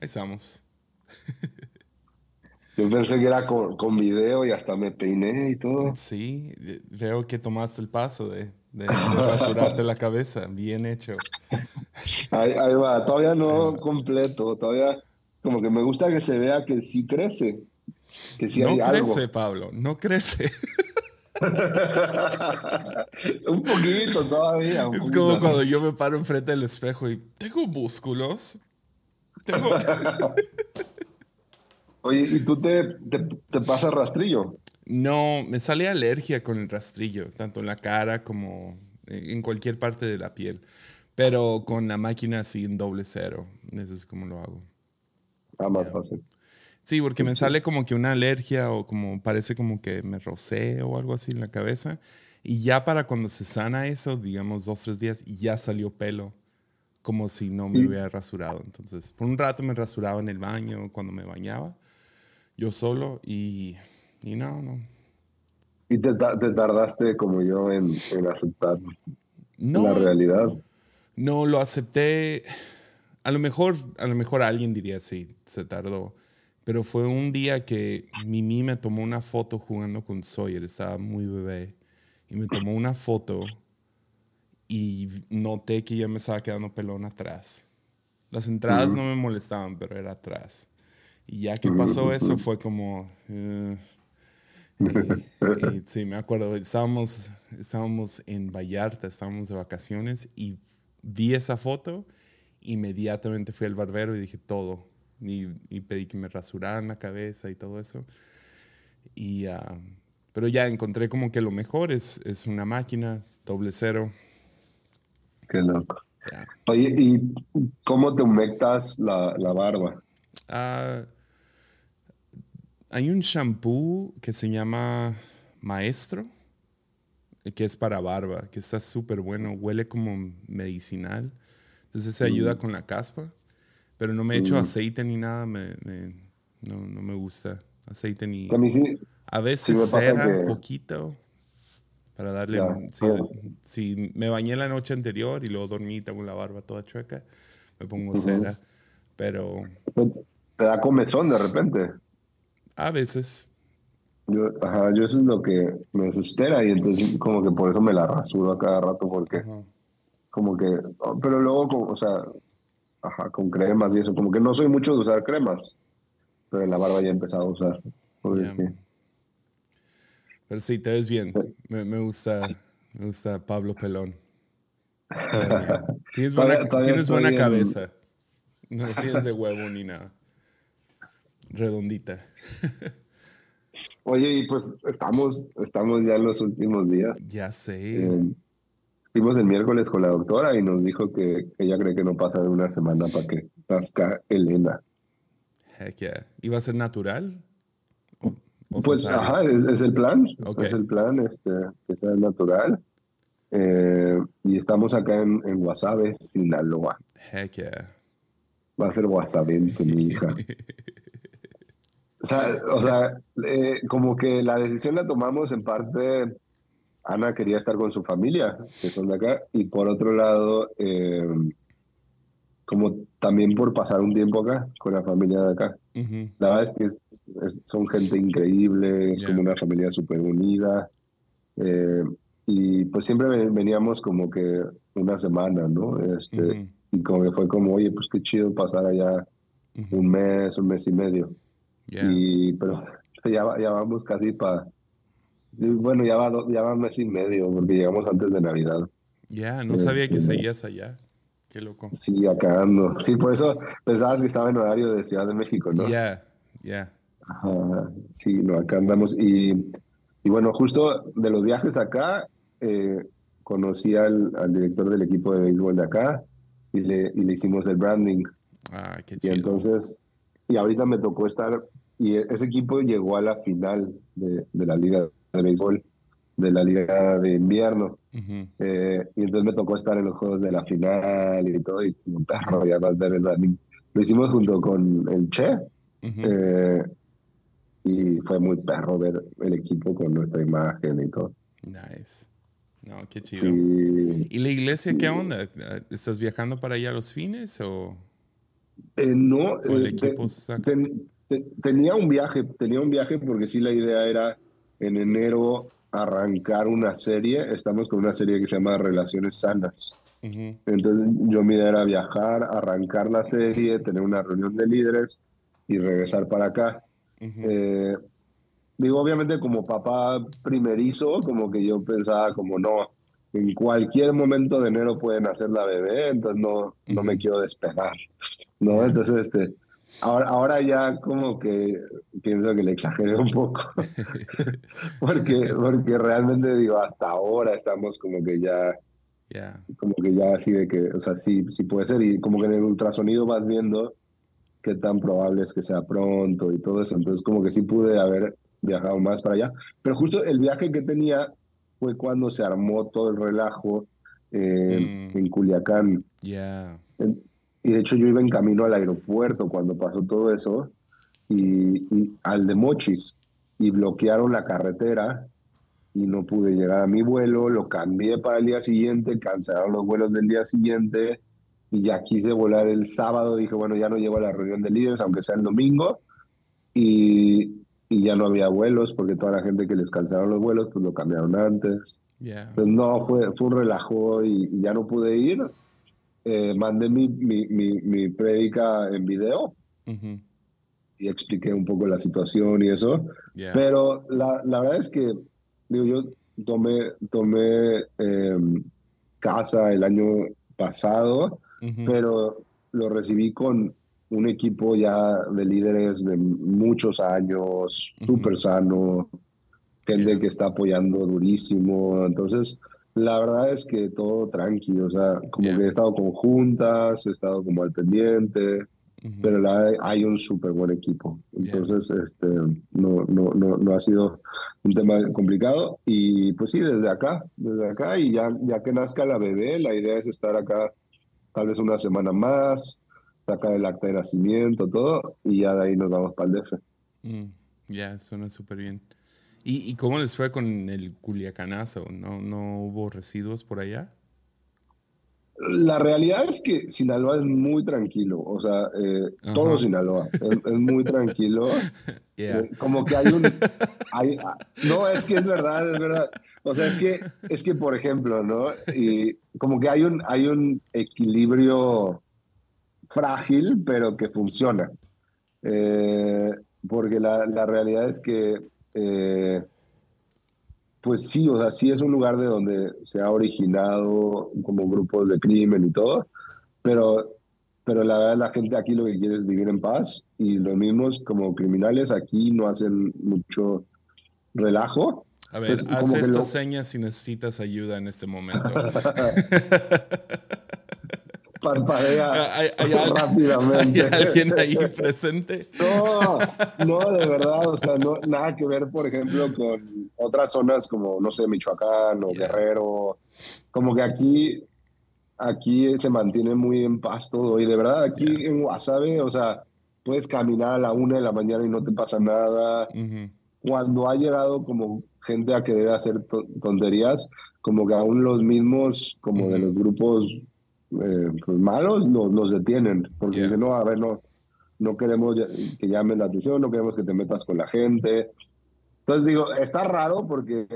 Ahí estamos. Yo pensé que era con, video y hasta me peiné y todo. Sí, veo que tomaste el paso de, de, rasurarte la cabeza. Bien hecho. Ahí, va, todavía no completo, todavía como que me gusta que se vea que sí crece. Que sí no crece, Pablo, no crece. un poquito todavía. es como cuando yo me paro enfrente del espejo y tengo músculos. Tengo... Oye, ¿y tú te, te, pasas rastrillo? No, me sale alergia con el rastrillo, tanto en la cara como en cualquier parte de la piel. Pero con la máquina así en doble cero. Eso es como lo hago. Ah, más fácil. Sí, porque me sale como que una alergia o como parece como que me rocé o algo así en la cabeza. Y ya para cuando se sana eso, digamos dos, tres días, ya salió pelo, como si no me hubiera rasurado. Entonces, por un rato me rasuraba en el baño cuando me bañaba, yo solo, y, y no, no. ¿Y te, te tardaste como yo en, en aceptar la realidad? No, lo acepté. A lo mejor, a lo mejor alguien diría sí, se tardó. Pero fue un día que Mimi me tomó una foto jugando con Sawyer, estaba muy bebé, y me tomó una foto y noté que ya me estaba quedando pelón atrás. Las entradas no me molestaban, pero era atrás. Y ya que pasó eso fue como... Eh, sí, me acuerdo, estábamos, estábamos en Vallarta, estábamos de vacaciones y vi esa foto, inmediatamente fui al barbero y dije todo, y, pedí que me rasuraran la cabeza y todo eso. Y, ah, pero ya encontré como que lo mejor es, es una máquina doble cero. Qué loco. Oye, ¿y cómo te humectas la, la barba? Ah, hay un shampoo que se llama Maestro, que es para barba, que está súper bueno, huele como medicinal. Entonces se ayuda mm. con la caspa. Pero no me echo mm. aceite ni nada, me, no, no, me gusta aceite ni... A, veces cera un poquito para darle... si, me bañé la noche anterior y luego dormí, tengo la barba toda chueca, me pongo cera, pero... ¿Te da comezón de repente? A veces. Yo, ajá, yo eso es lo que me desespera y entonces como que por eso me la rasuro a cada rato porque como que... Pero luego, como, o sea, Ajá, con cremas y eso. Como que no soy mucho de usar cremas, pero en la barba ya he empezado a usar. Pero sí, te ves bien. Me, me, gusta, me gusta Pablo Pelón. Tienes buena, tienes buena cabeza. No tienes de huevo ni nada. Redondita. Oye, y pues estamos, estamos ya en los últimos días. Ya sé. Eh, Fuimos el miércoles con la doctora y nos dijo que ella cree que no pasa de una semana para que nazca Elena. Heck yeah. ¿Iba a ser natural? Pues, ajá, es, el plan. Es el plan, este, que sea natural. Eh, y estamos acá en, en Guasave, Sinaloa. Heck yeah. Va a ser guasavense, mi hija. o sea, o sea eh, como que la decisión la tomamos en parte Ana quería estar con su familia, que son de acá, y por otro lado, eh, como también por pasar un tiempo acá con la familia de acá. La verdad es que son gente increíble, es como una familia súper unida. Eh, y pues siempre veníamos como que una semana, ¿no? Este, Y como que fue como, oye, pues qué chido pasar allá un mes, un mes y medio. Y, pero ya, ya vamos casi para bueno, ya va, ya va un mes y medio, porque llegamos antes de Navidad. Ya, no sabía que este, seguías allá. Qué loco. Sí, acá ando. Sí, por eso pensabas que estaba en horario de Ciudad de México, ¿no? Ya, ya. Sí, no, acá andamos. Y, y, bueno, justo de los viajes acá, eh, conocí al, al, director del equipo de béisbol de acá y le, y le hicimos el branding. Ah, qué chido. Y entonces, y ahorita me tocó estar, y ese equipo llegó a la final de, de la Liga de béisbol de la liga de invierno. Eh, y entonces me tocó estar en los juegos de la final y todo, y un perro, ya más de verdad. Lo hicimos junto con el Che. Eh, y fue muy perro ver el equipo con nuestra imagen y todo. Nice. No, qué chido. ¿Y la iglesia qué onda? ¿Estás viajando para allá los fines o...? Eh, no, eh, tenía un viaje, tenía un viaje porque sí la idea era en enero arrancar una serie. Estamos con una serie que se llama Relaciones Sanas. Entonces yo mi idea era viajar, arrancar la serie, tener una reunión de líderes y regresar para acá. Eh, digo, obviamente como papá primerizo, como que yo pensaba como no, en cualquier momento de enero pueden hacer la bebé, entonces no, no me quiero despegar, ¿no? Entonces, este, ahora, ahora ya como que pienso que le exageré un poco, porque, porque realmente digo, hasta ahora estamos como que ya como que ya así de que, o sea, sí, sí puede ser. Y como que en el ultrasonido vas viendo qué tan probable es que sea pronto y todo eso. Entonces, como que sí pude haber viajado más para allá. Pero justo el viaje que tenía fue cuando se armó todo el relajo mm. en Culiacán. Yeah. Y de hecho yo iba en camino al aeropuerto cuando pasó todo eso y, y al de Mochis y bloquearon la carretera y no pude llegar a mi vuelo, lo cambié para el día siguiente, cancelaron los vuelos del día siguiente y ya quise volar el sábado, dije, bueno, ya no llego a la reunión de líderes, aunque sea el domingo, y, y ya no había vuelos porque toda la gente que les cancelaron los vuelos, pues lo cambiaron antes. Entonces, no, fue, fue un relajo y, ya no pude ir. Eh, mandé mi, mi, mi, mi, prédica en video y expliqué un poco la situación y eso. Pero la, la verdad es que digo, yo tomé, tomé em, casa el año pasado, pero lo recibí con un equipo ya de líderes de muchos años, súper sano, gente que está apoyando durísimo. Entonces, la verdad es que todo tranquilo, o sea, como que he estado con juntas, he estado como al pendiente pero la, hay un súper buen equipo. Entonces, este, no, no, no, no, ha sido un tema complicado. Y pues sí, desde acá, desde acá, y ya, ya que nazca la bebé, la idea es estar acá tal vez una semana más, sacar el acta de nacimiento, todo, y ya de ahí nos vamos para el DF. Mm, ya, suena súper bien. ¿Y, ¿Y cómo les fue con el Culiacanazo? ¿No, ¿No hubo residuos por allá? La realidad es que Sinaloa es muy tranquilo, o sea, eh, todo Sinaloa es, muy tranquilo. Eh, como que hay un... Hay, no, es que es verdad, es verdad. O sea, es que, es que por ejemplo, ¿no? Y como que hay un, hay un equilibrio frágil, pero que funciona. Eh, porque la, la, realidad es que pues sí, o sea, sí es un lugar de donde se ha originado como grupos de crimen y todo, pero, pero la verdad la gente aquí lo que quiere es vivir en paz y los mismos como criminales aquí no hacen mucho relajo. A ver, haz estas señas si necesitas ayuda en este momento. parpadea ¿Hay, rápidamente. ¿Hay alguien ahí presente? No, no, de verdad, o sea, no, nada que ver, por ejemplo, con otras zonas como, no sé, Michoacán o Guerrero. Como que aquí, aquí se mantiene muy en paz todo. Y de verdad, aquí en Guasave, o sea, puedes caminar a la una de la mañana y no te pasa nada. Cuando ha llegado como gente a querer hacer tonterías, como que aún los mismos, como de los grupos eh, pues malos los, detienen, porque dicen, no, a ver, no, no queremos que llamen la atención, no queremos que te metas con la gente. Entonces digo, está raro porque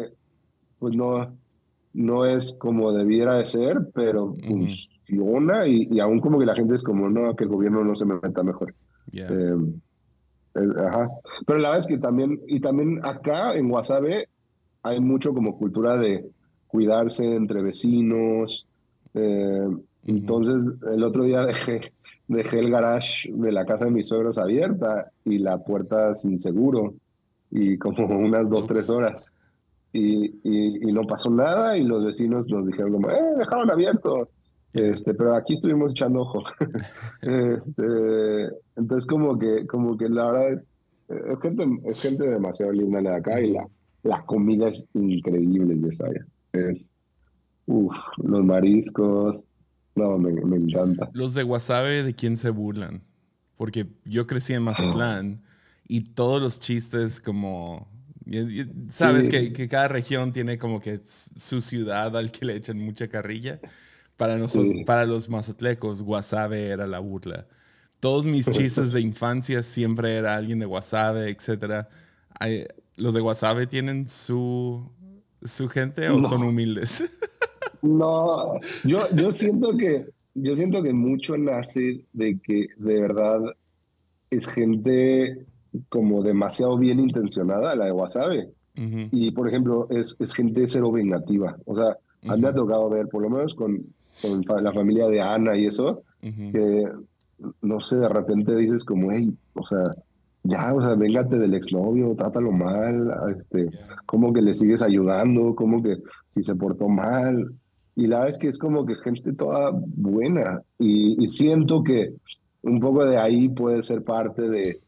pues no, no es como debiera de ser, pero funciona y, y, aún como que la gente es como, no, que el gobierno no se meta mejor. Eh, ajá. Pero la verdad es que también, y también acá en Guasave hay mucho como cultura de cuidarse entre vecinos. Eh, entonces, el otro día dejé, dejé el garage de la casa de mis suegros abierta y la puerta sin seguro y como unas dos, tres horas. Y, y, no pasó nada y los vecinos nos dijeron como, eh, dejaron abierto. Este, pero aquí estuvimos echando ojo. este, entonces como que, como que la verdad es, gente, es gente demasiado linda de acá y la, la comida es increíble. Es, uff, los mariscos, no, me, encanta. Los de Guasave, ¿de quién se burlan? Porque yo crecí en Mazatlán y todos los chistes como... Sabes que, cada región tiene como que su ciudad al que le echan mucha carrilla. Para, nosotros, para los mazatlecos, Guasave era la burla. todos mis chistes de infancia siempre era alguien de Wasabe, etc. ¿Los de Wasabe tienen su, su gente o son humildes? no, yo, yo siento que yo siento que mucho nace de que de verdad es gente como demasiado bien intencionada, la de Wasabe. Y, por ejemplo, es, es gente cero vengativa. O sea, a mí me ha tocado ver, por lo menos con, con la familia de Ana y eso, que, no sé, de repente dices como, hey, o sea, ya, o sea, véngate del exnovio, trátalo mal, este, como que le sigues ayudando, como que si se portó mal. Y la verdad es que es como que gente toda buena. Y, y siento que un poco de ahí puede ser parte de,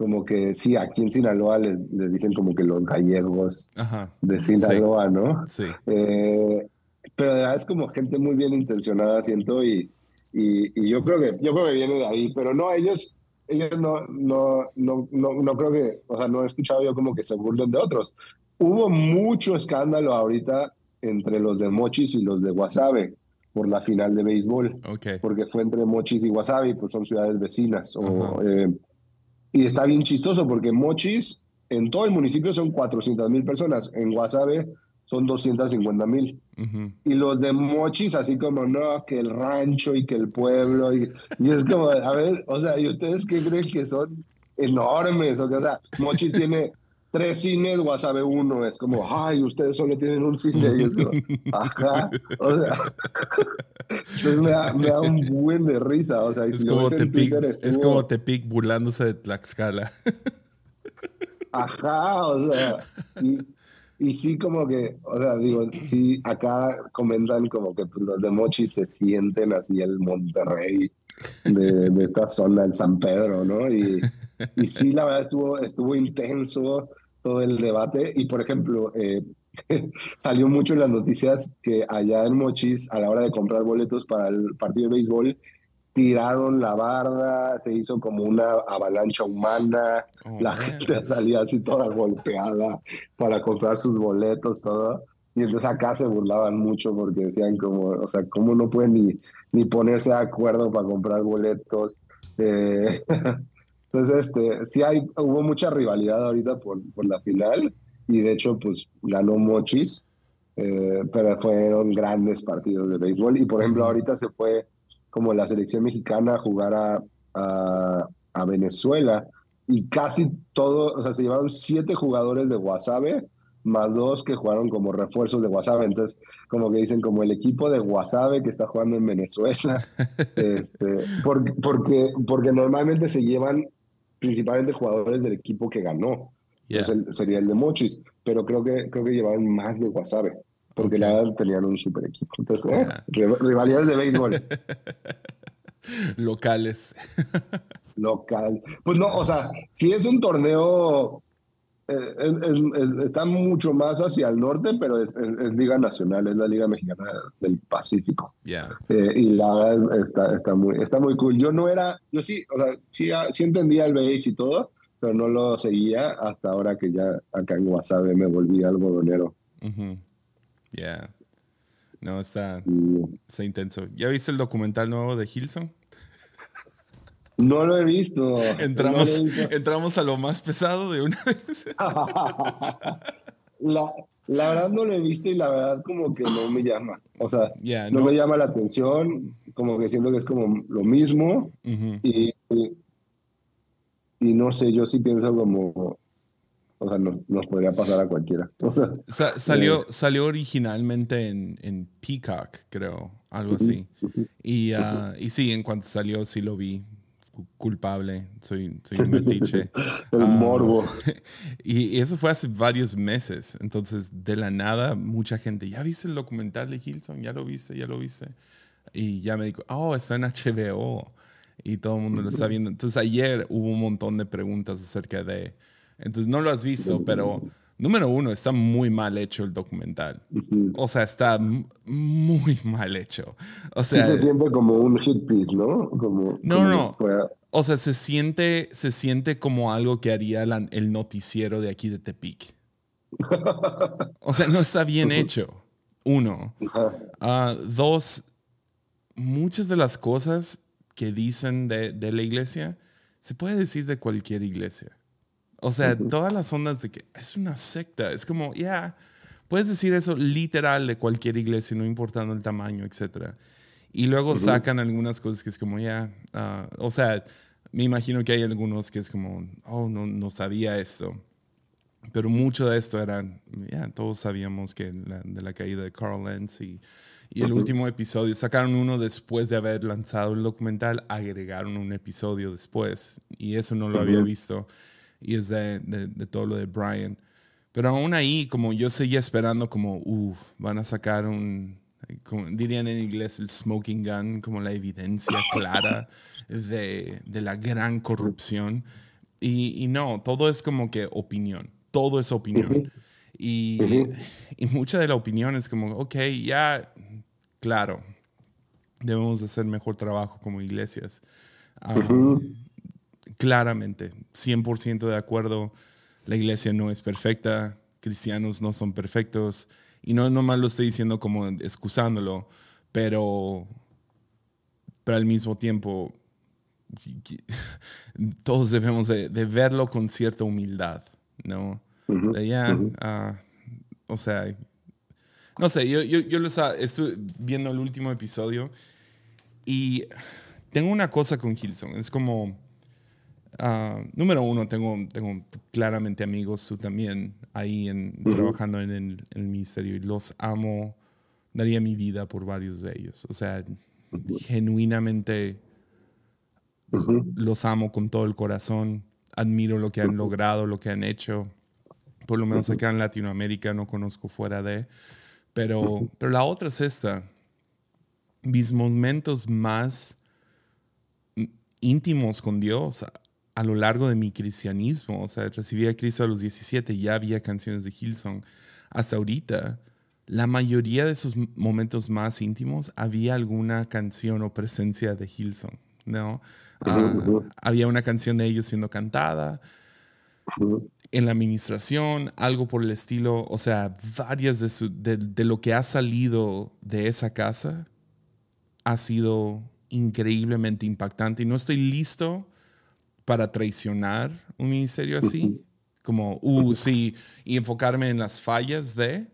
como que sí, aquí en Sinaloa le, dicen como que los gallegos de Sinaloa, ¿no? Sí. Eh, pero de verdad es como gente muy bien intencionada, siento, y, y, yo creo que yo creo que viene de ahí, pero no, ellos ellos no, no, no, no, no creo que, o sea, no he escuchado yo como que se burlen de otros. Hubo mucho escándalo ahorita entre los de Mochis y los de Guasave por la final de béisbol. Okay. Porque fue entre Mochis y Guasave, pues son ciudades vecinas. O, eh, y está bien chistoso porque Mochis en todo el municipio son 400 mil personas. En Guasave son 250 mil. Y los de Mochis, así como, no, que el rancho y que el pueblo. Y, y, es como, a ver, o sea, ¿y ustedes qué creen que son enormes? O, o sea, Mochis tiene tres cines, Guasave uno. Es como, ay, ustedes solo tienen un cine. Y es como, ajá. O sea, me, da, me, da, un buen de risa. O sea, es, como Tepic, es como Tepic burlándose de Tlaxcala. Ajá, o sea. Y, y sí, como que, o sea, digo, sí, acá comentan como que pues, los de Mochi se sienten así el Monterrey de, de esta zona, el San Pedro, ¿no? Y, y sí, la verdad estuvo, estuvo intenso todo el debate. Y, por ejemplo, eh, salió mucho en las noticias que allá en Mochis, a la hora de comprar boletos para el partido de béisbol, tiraron la barda, se hizo como una avalancha humana, oh, la gente salía así toda golpeada para comprar sus boletos, todo. Y entonces acá se burlaban mucho porque decían como, o sea, ¿cómo no pueden ni, ni ponerse de acuerdo para comprar boletos? Eh, entonces, este, sí hay, hubo mucha rivalidad ahorita por, por la final y de hecho, pues ganó Mochis, eh, pero fueron grandes partidos de béisbol. Y por ejemplo, ahorita se fue como la selección mexicana a jugar a, a, Venezuela y casi todo, o sea, se llevaron siete jugadores de Guasave más dos que jugaron como refuerzos de Guasave. Entonces, como que dicen, como el equipo de Guasave que está jugando en Venezuela, este, porque, porque, porque normalmente se llevan principalmente jugadores del equipo que ganó. sería el de Mochis, pero creo que, creo que llevaban más de Guasave porque la verdad tenían un super equipo. Entonces, eh, rivalidades de béisbol. Locales. Local. Pues no, o sea, si es un torneo, está mucho más hacia el norte, pero es, Liga Nacional, es la Liga Mexicana del Pacífico. Yeah. Eh, y la verdad está, está, muy, está muy cool. Yo no era, yo sí, o sea, sí, ah, sí entendía el béis y todo, pero no lo seguía hasta ahora que ya acá en Guasave me volví algodonero. Uh Yeah. No, está, está intenso. ¿Ya viste el documental nuevo de Hilson? No lo he visto. Entramos, entramos a lo más pesado de una vez. la, la, verdad no lo he visto y la verdad como que no me llama. O sea, no, me llama la atención, como que siento que es como lo mismo. y, y, no sé, yo sí pienso como, o sea, nos podría pasar a cualquiera. salió, eh, salió originalmente en, en, Peacock, creo, algo así. Y, uh, y sí, en cuanto salió, sí lo vi. Culpable, soy, soy un metiche. El morbo. Y, y, eso fue hace varios meses. Entonces, de la nada, mucha gente, ¿ya viste el documental de Hilson? ¿Ya lo viste? ¿Ya lo viste? Y ya me dijo, oh, está en HBO. Y todo el mundo lo está viendo. Entonces, ayer hubo un montón de preguntas acerca de entonces no lo has visto, pero número uno, está muy mal hecho el documental. O sea, está muy mal hecho. O sea, se siente como un hit piece, ¿no? Como, no, no. O sea, se siente, se siente como algo que haría el noticiero de aquí de Tepic. o sea, no está bien hecho. Uno. Ah, dos, muchas de las cosas que dicen de, de la iglesia, se puede decir de cualquier iglesia. O sea, todas las ondas de que es una secta, es como, ya, puedes decir eso literal de cualquier iglesia, no importando el tamaño, etc. Y luego sacan algunas cosas que es como, ya, ah, o sea, me imagino que hay algunos que es como, oh, no, no sabía esto. Pero mucho de esto era, ya, todos sabíamos que de la caída de Carl Lenz y, y el último episodio, sacaron uno después de haber lanzado el documental, agregaron un episodio después y eso no lo había visto y es de, de, todo lo de Brian. Pero aún ahí, como yo seguía esperando, como, uff, van a sacar un, como dirían en inglés, el smoking gun, como la evidencia clara de, de la gran corrupción. Y, y, no, todo es como que opinión, todo es opinión. Y, y, mucha de la opinión es como, ok, ya, claro, debemos hacer mejor trabajo como iglesias. Um, claramente, 100% de acuerdo, la iglesia no es perfecta, cristianos no son perfectos, y no nomás lo estoy diciendo como excusándolo, pero, pero al mismo tiempo todos debemos de, verlo con cierta humildad, ¿no? ya, ah, o sea, no sé, yo, yo, yo lo estuve viendo el último episodio y tengo una cosa con Hilson, es como Ah, número uno, tengo, tengo claramente amigos tú también ahí en, trabajando en el, ministerio y los amo. Daría mi vida por varios de ellos. O sea, genuinamente los amo con todo el corazón. Admiro lo que han logrado, lo que han hecho. Por lo menos acá en Latinoamérica no conozco fuera de. Pero, pero la otra es esta. Mis momentos más íntimos con Dios a lo largo de mi cristianismo. O sea, recibí a Cristo a los 17, ya había canciones de Hillsong. Hasta ahorita, la mayoría de esos momentos más íntimos había alguna canción o presencia de Hillsong, ¿no? Ah, había una canción de ellos siendo cantada. En la administración, algo por el estilo, o sea, varias de, de lo que ha salido de esa casa ha sido increíblemente impactante y no estoy listo para traicionar un ministerio así, como, uh, sí, y enfocarme en las fallas de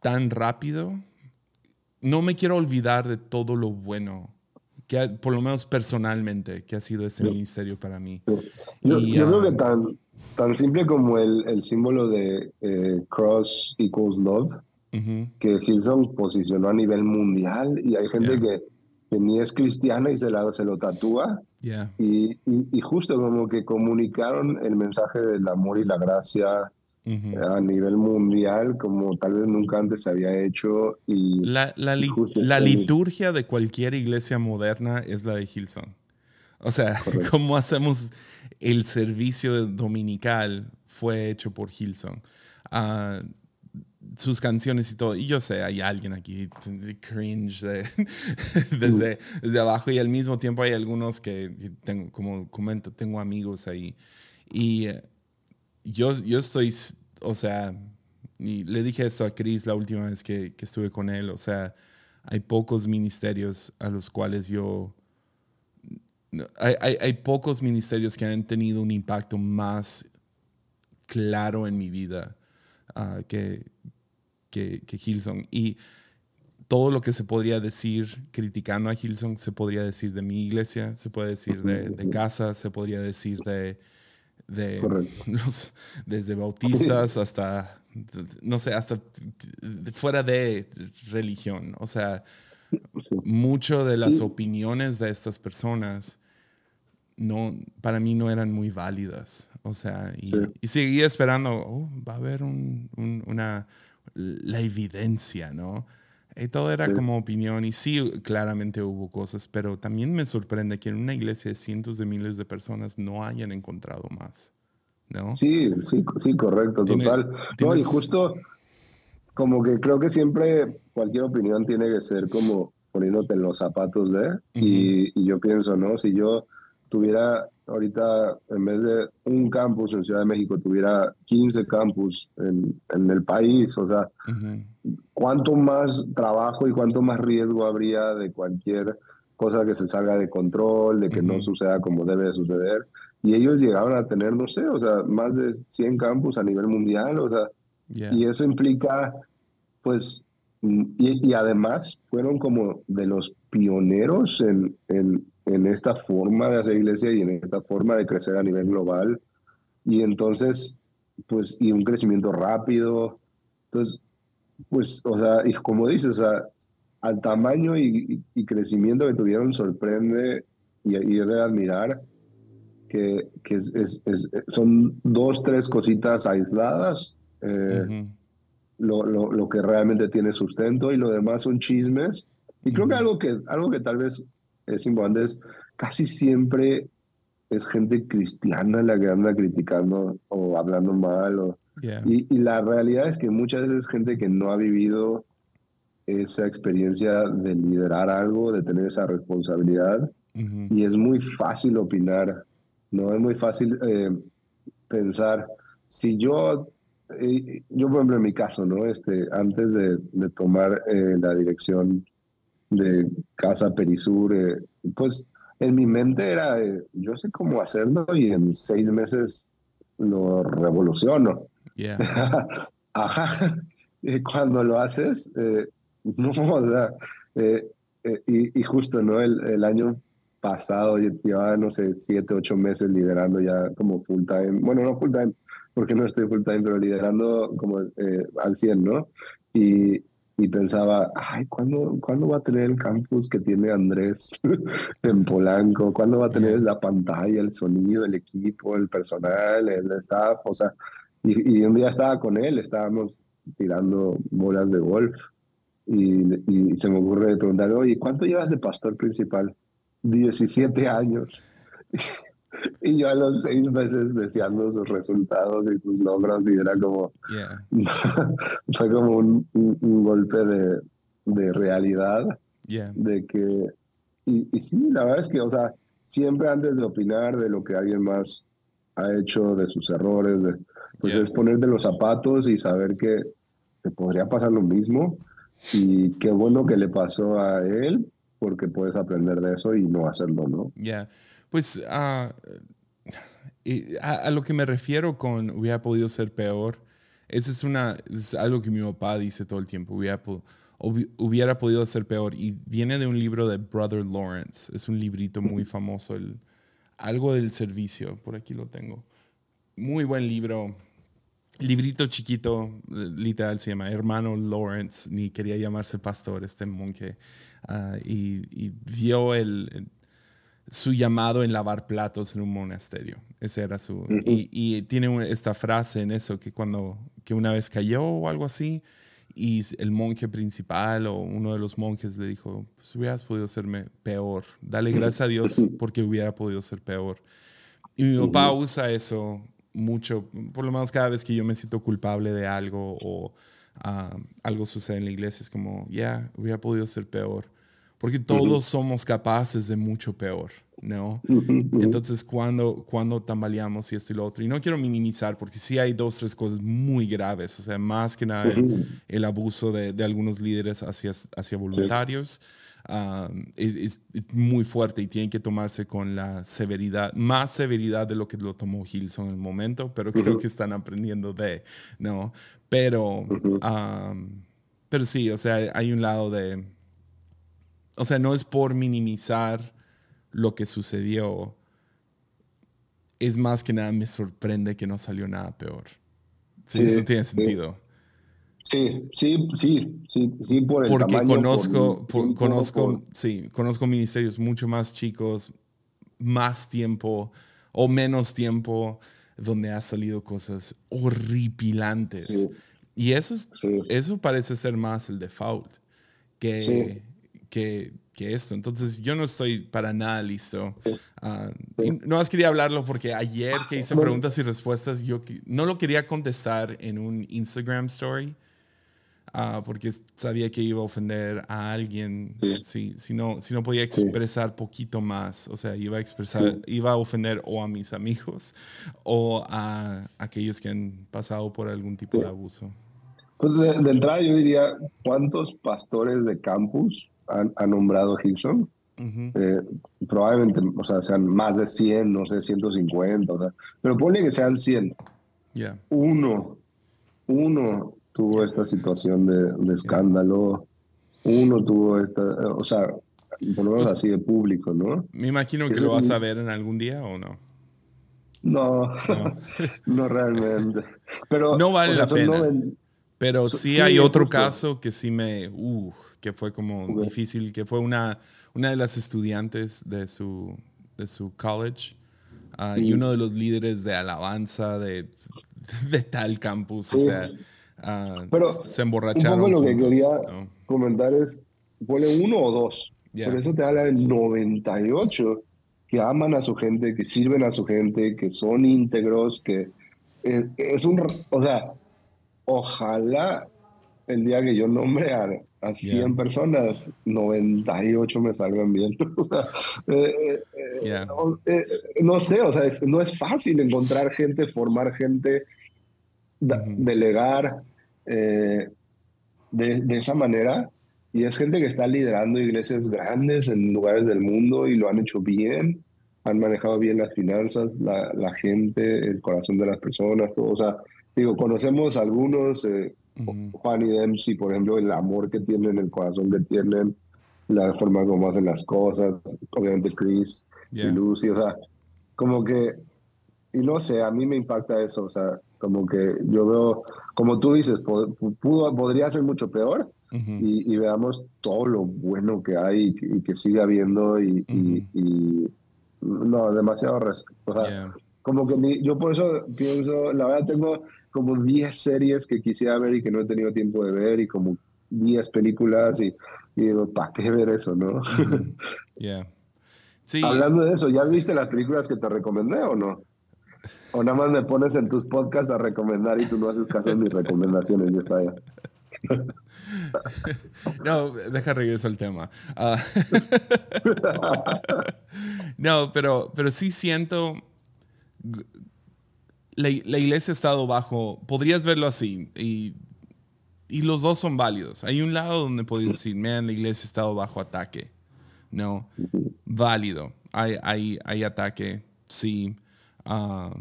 tan rápido. No me quiero olvidar de todo lo bueno, que por lo menos personalmente, que ha sido ese ministerio para mí. Yo, creo que ah, tan, tan simple como el, el símbolo de eh, Cross Equals Love, que Hilson posicionó a nivel mundial y hay gente que, que, ni es cristiana y se, la, se lo tatúa y, y, justo como que comunicaron el mensaje del amor y la gracia a nivel mundial como tal vez nunca antes se había hecho. Y, la, la, la liturgia de cualquier iglesia moderna es la de Hilson. O sea, cómo hacemos el servicio dominical fue hecho por Hilson. Uh, sus canciones y todo. Y yo sé, hay alguien aquí cringe desde, desde abajo y al mismo tiempo hay algunos que, tengo, como comento, tengo amigos ahí. Y eh, yo, yo estoy, o sea, y le dije esto a Chris la última vez que, que estuve con él, o sea, hay pocos ministerios a los cuales yo... Hay, hay, hay pocos ministerios que han tenido un impacto más claro en mi vida uh, que, que, que Hilson. Y todo lo que se podría decir criticando a Hilson se podría decir de mi iglesia, se puede decir de, de casa, se podría decir de, de los, desde bautistas hasta, no sé, hasta fuera de religión. O sea, mucho de las opiniones de estas personas no, para mí no eran muy válidas. O sea, y, y seguía esperando, oh, va a haber un, una la evidencia, ¿no? Y eh, todo era como opinión y sí, claramente hubo cosas, pero también me sorprende que en una iglesia de cientos de miles de personas no hayan encontrado más, ¿no? Sí, sí, sí, correcto, total. No, y justo como que creo que siempre cualquier opinión tiene que ser como poniéndote en los zapatos de, y, y yo pienso, ¿no? Si yo tuviera ahorita, en vez de un campus en Ciudad de México, tuviera 15 campus en, en el país, o sea, ¿cuánto más trabajo y cuánto más riesgo habría de cualquier cosa que se salga de control, de que no suceda como debe de suceder. Y ellos llegaron a tener, no sé, o sea, más de 100 campus a nivel mundial, o sea, y eso implica, pues, y, y, además fueron como de los pioneros en, en, en esta forma de hacer iglesia y en esta forma de crecer a nivel global. Y entonces, pues, y un crecimiento rápido. Entonces, pues, o sea, y como dices, o sea, al tamaño y, crecimiento que tuvieron sorprende y, y debe admirar que, que es, es, son dos, tres cositas aisladas, eh, lo, lo, lo, que realmente tiene sustento y lo demás son chismes. Y creo que algo que, algo que tal vez es importante es casi siempre es gente cristiana la que anda criticando o hablando mal. O, y, y, la realidad es que muchas veces es gente que no ha vivido esa experiencia de liderar algo, de tener esa responsabilidad. Y es muy fácil opinar, ¿no? Es muy fácil eh, pensar, si yo, eh, yo por ejemplo en mi caso, ¿no? Este, antes de, de tomar eh, la dirección de Casa Perisur, pues en mi mente era, yo sé cómo hacerlo y en seis meses lo revoluciono. Ajá. Cuando lo haces, No, o sea, eh, eh, y, y, justo, ¿no? El, el año pasado llevaba, no sé, siete, ocho meses liderando ya como full time. Bueno, no full time, porque no estoy full time, pero liderando como eh, al 100, ¿no? Y, y pensaba, ay, ¿cuándo, ¿cuándo va a tener el campus que tiene Andrés en Polanco? ¿Cuándo va a tener la pantalla, el sonido, el equipo, el personal, el staff? O sea, y, y un día estaba con él, estábamos tirando bolas de golf y, se me ocurre preguntar, oye, ¿cuánto llevas de pastor principal? 17 años. y yo a los seis meses deseando sus resultados y sus logros y era como, fue como un, un, golpe de, de realidad, de que, y, y, sí, la verdad es que, o sea, siempre antes de opinar de lo que alguien más ha hecho, de sus errores, de, pues es ponerte los zapatos y saber que te podría pasar lo mismo y qué bueno que le pasó a él, porque puedes aprender de eso y no hacerlo, ¿no? Ya, pues ah, a, lo que me refiero con hubiera podido ser peor, eso es, una, es algo que mi papá dice todo el tiempo, hubiera, hubiera podido ser peor. Y viene de un libro de Brother Lawrence, es un librito muy famoso, el, algo del servicio, por aquí lo tengo. Muy buen libro, librito chiquito, literal se llama Hermano Lawrence, ni quería llamarse pastor este monje, ah, y, vio el, su llamado en lavar platos en un monasterio. Ese era su... y, tiene esta frase en eso, que cuando, que una vez cayó o algo así, y el monje principal o uno de los monjes le dijo, pues hubieras podido serme peor, dale gracias a Dios porque hubiera podido ser peor. Y mi papá usa eso mucho, por lo menos cada vez que yo me siento culpable de algo o ah, algo sucede en la iglesia, es como, ya, hubiera podido ser peor. Porque todos somos capaces de mucho peor, ¿no? Entonces, cuando, cuando tambaleamos y esto y lo otro, y no quiero minimizar, porque sí hay dos, tres cosas muy graves, o sea, más que nada el, abuso de, de, algunos líderes hacia, hacia voluntarios es, muy fuerte y tiene que tomarse con la severidad, más severidad de lo que lo tomó Hilson en el momento, pero creo que están aprendiendo de, ¿no? Pero, pero sí, o sea, hay un lado de, o sea, no es por minimizar lo que sucedió, es más que nada me sorprende que no salió nada peor. Sí, eso tiene sentido. Sí, sí, sí, sí, sí, por el Porque conozco, conozco, sí, conozco ministerios mucho más chicos, más tiempo o menos tiempo, donde ha salido cosas horripilantes. Y eso, eso parece ser más el default que, que, que, esto. Entonces, yo no estoy para nada listo. Uh, no más quería hablarlo porque ayer que hice preguntas y respuestas, yo no lo quería contestar en un Instagram story Ah, porque sabía que iba a ofender a alguien si, si, no, si no podía expresar poquito más. O sea, iba a expresar, iba a ofender o a mis amigos o a aquellos que han pasado por algún tipo de abuso. Pues de, entrada yo diría, ¿cuántos pastores de campus ha, nombrado Hilson? Eh, probablemente, o sea, sean más de 100, no sé, 150, o sea, pero ponle que sean 100. Uno, uno tuvo esta situación de, escándalo, uno tuvo esta, o sea, por lo menos pues así de público, ¿no? Me imagino que lo vas a ver en algún día o no. No, no, realmente. Pero, no vale la pena. Pero sí, hay otro caso que sí me, uh, que fue como difícil, que fue una, una de las estudiantes de su, de su college ah, y uno de los líderes de alabanza de, de tal campus. O sea, uh, Pero se emborracharon. Un poco lo que quería comentar es, pone uno o dos. Por eso te habla del 98 que aman a su gente, que sirven a su gente, que son íntegros, que es, es un, o sea, ojalá el día que yo nombre a, a 100 personas, 98 me salgan bien. Eh, eh, eh, no, sé, o sea, no es fácil encontrar gente, formar gente, delegar de, de, esa manera. Y es gente que está liderando iglesias grandes en lugares del mundo y lo han hecho bien, han manejado bien las finanzas, la, la gente, el corazón de las personas, todo. O sea, digo, conocemos algunos, eh, Juan y Dempsey, por ejemplo, el amor que tienen, el corazón que tienen, la forma como hacen las cosas, obviamente Chris y Lucy, o sea, como que, y no sé, a mí me impacta eso, o sea, como que yo veo, como tú dices, pudo, podría ser mucho peor, y, veamos todo lo bueno que hay y, que sigue habiendo y, y, no, demasiado respeto. O sea, como que yo por eso pienso, la verdad tengo como 10 series que quisiera ver y que no he tenido tiempo de ver y como 10 películas y, digo, ¿para qué ver eso, no? sí. Hablando de eso, ¿ya viste las películas que te recomendé o no? O nada más me pones en tus podcasts a recomendar y tú no haces caso de mis recomendaciones, ya está. No, deja regresar al tema. Ah. no, pero, pero sí siento la, iglesia ha estado bajo, podrías verlo así, y, y, los dos son válidos. Hay un lado donde podrías decir, man, la iglesia ha estado bajo ataque. No, válido. Hay, hay, hay ataque, sí. Ah,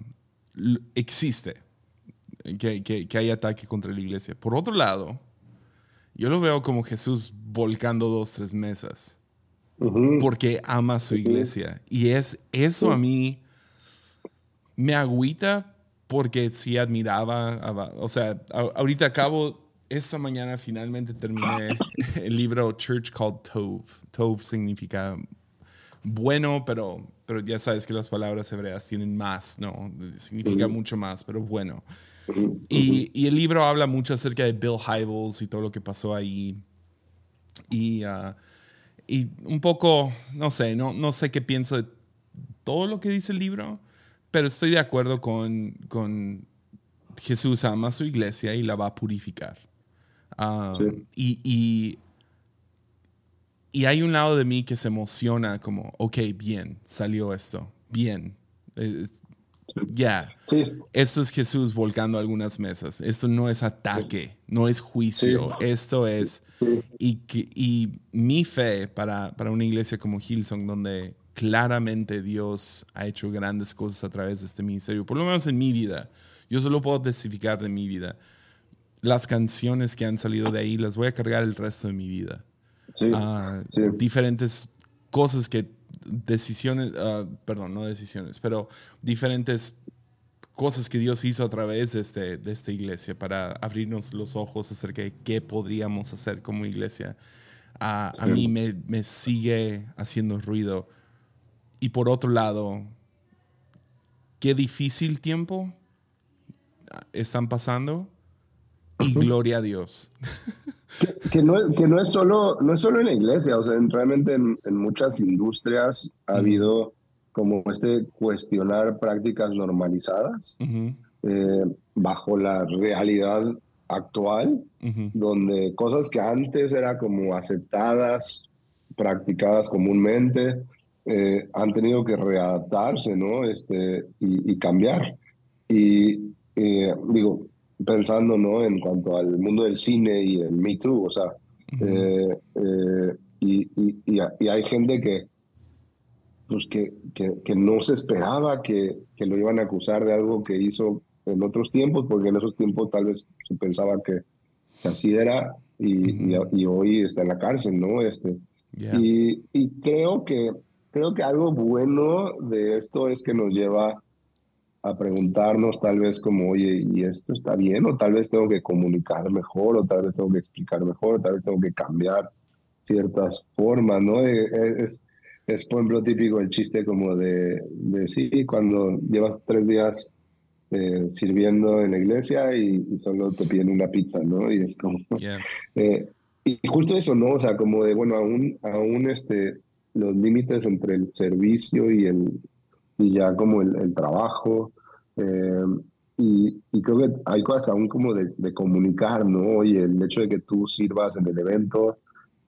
existe que, que, que hay ataque contra la iglesia. Por otro lado, yo lo veo como Jesús volcando dos, tres mesas. Porque ama su iglesia. Y es eso a mí me agüita porque sí admiraba, o sea, ahorita acabo, esta mañana finalmente terminé el libro Church Called Tove. Tove significa bueno, pero, pero ya sabes que las palabras hebreas tienen más, ¿no? Significa mucho más, pero bueno. Y, y, el libro habla mucho acerca de Bill Hybels y todo lo que pasó ahí. Y, uh, y un poco, no sé, no, no sé qué pienso de todo lo que dice el libro, pero estoy de acuerdo con, con Jesús ama a su iglesia y la va a purificar. Um, y, y, y, hay un lado de mí que se emociona como, ok, bien, salió esto, bien. Ya, esto es Jesús volcando algunas mesas. Esto no es ataque, no es juicio. Esto es... Y, y mi fe para, para una iglesia como Hillsong, donde claramente Dios ha hecho grandes cosas a través de este ministerio, por lo menos en mi vida. Yo solo puedo testificar de mi vida. Las canciones que han salido de ahí las voy a cargar el resto de mi vida. Ah, diferentes cosas que, decisiones, ah, perdón, no decisiones, pero diferentes cosas que Dios hizo a través de, este, de esta iglesia para abrirnos los ojos acerca de qué podríamos hacer como iglesia. Ah, a mí me, me, sigue haciendo ruido y por otro lado, qué difícil tiempo están pasando y gloria a Dios. Que, no, que no, es solo, no es solo en la iglesia, o sea, realmente en, muchas industrias ha habido como este cuestionar prácticas normalizadas eh, bajo la realidad actual, donde cosas que antes eran como aceptadas, practicadas comúnmente, eh, han tenido que readaptarse, ¿no? Este, y, cambiar. Y eh, digo, pensando, ¿no? En cuanto al mundo del cine y el Me Too, o sea, eh, y, y, y, hay gente que, pues que, que, que, no se esperaba que, que lo iban a acusar de algo que hizo en otros tiempos, porque en esos tiempos tal vez se pensaba que, así era y, y, hoy está en la cárcel, ¿no? Este, y, y creo que creo que algo bueno de esto es que nos lleva a preguntarnos tal vez como, oye, ¿y esto está bien? O tal vez tengo que comunicar mejor, o tal vez tengo que explicar mejor, o tal vez tengo que cambiar ciertas formas, ¿no? Eh, eh, es, es, por ejemplo, típico el chiste como de, de sí, cuando llevas tres días eh, sirviendo en la iglesia y, solo te piden una pizza, ¿no? Y es como... y justo eso, ¿no? O sea, como de, bueno, aún, aún este, los límites entre el servicio y el y ya como el, el trabajo eh, y, y, creo que hay cosas aún como de, de, comunicar, ¿no? Oye, el hecho de que tú sirvas en el evento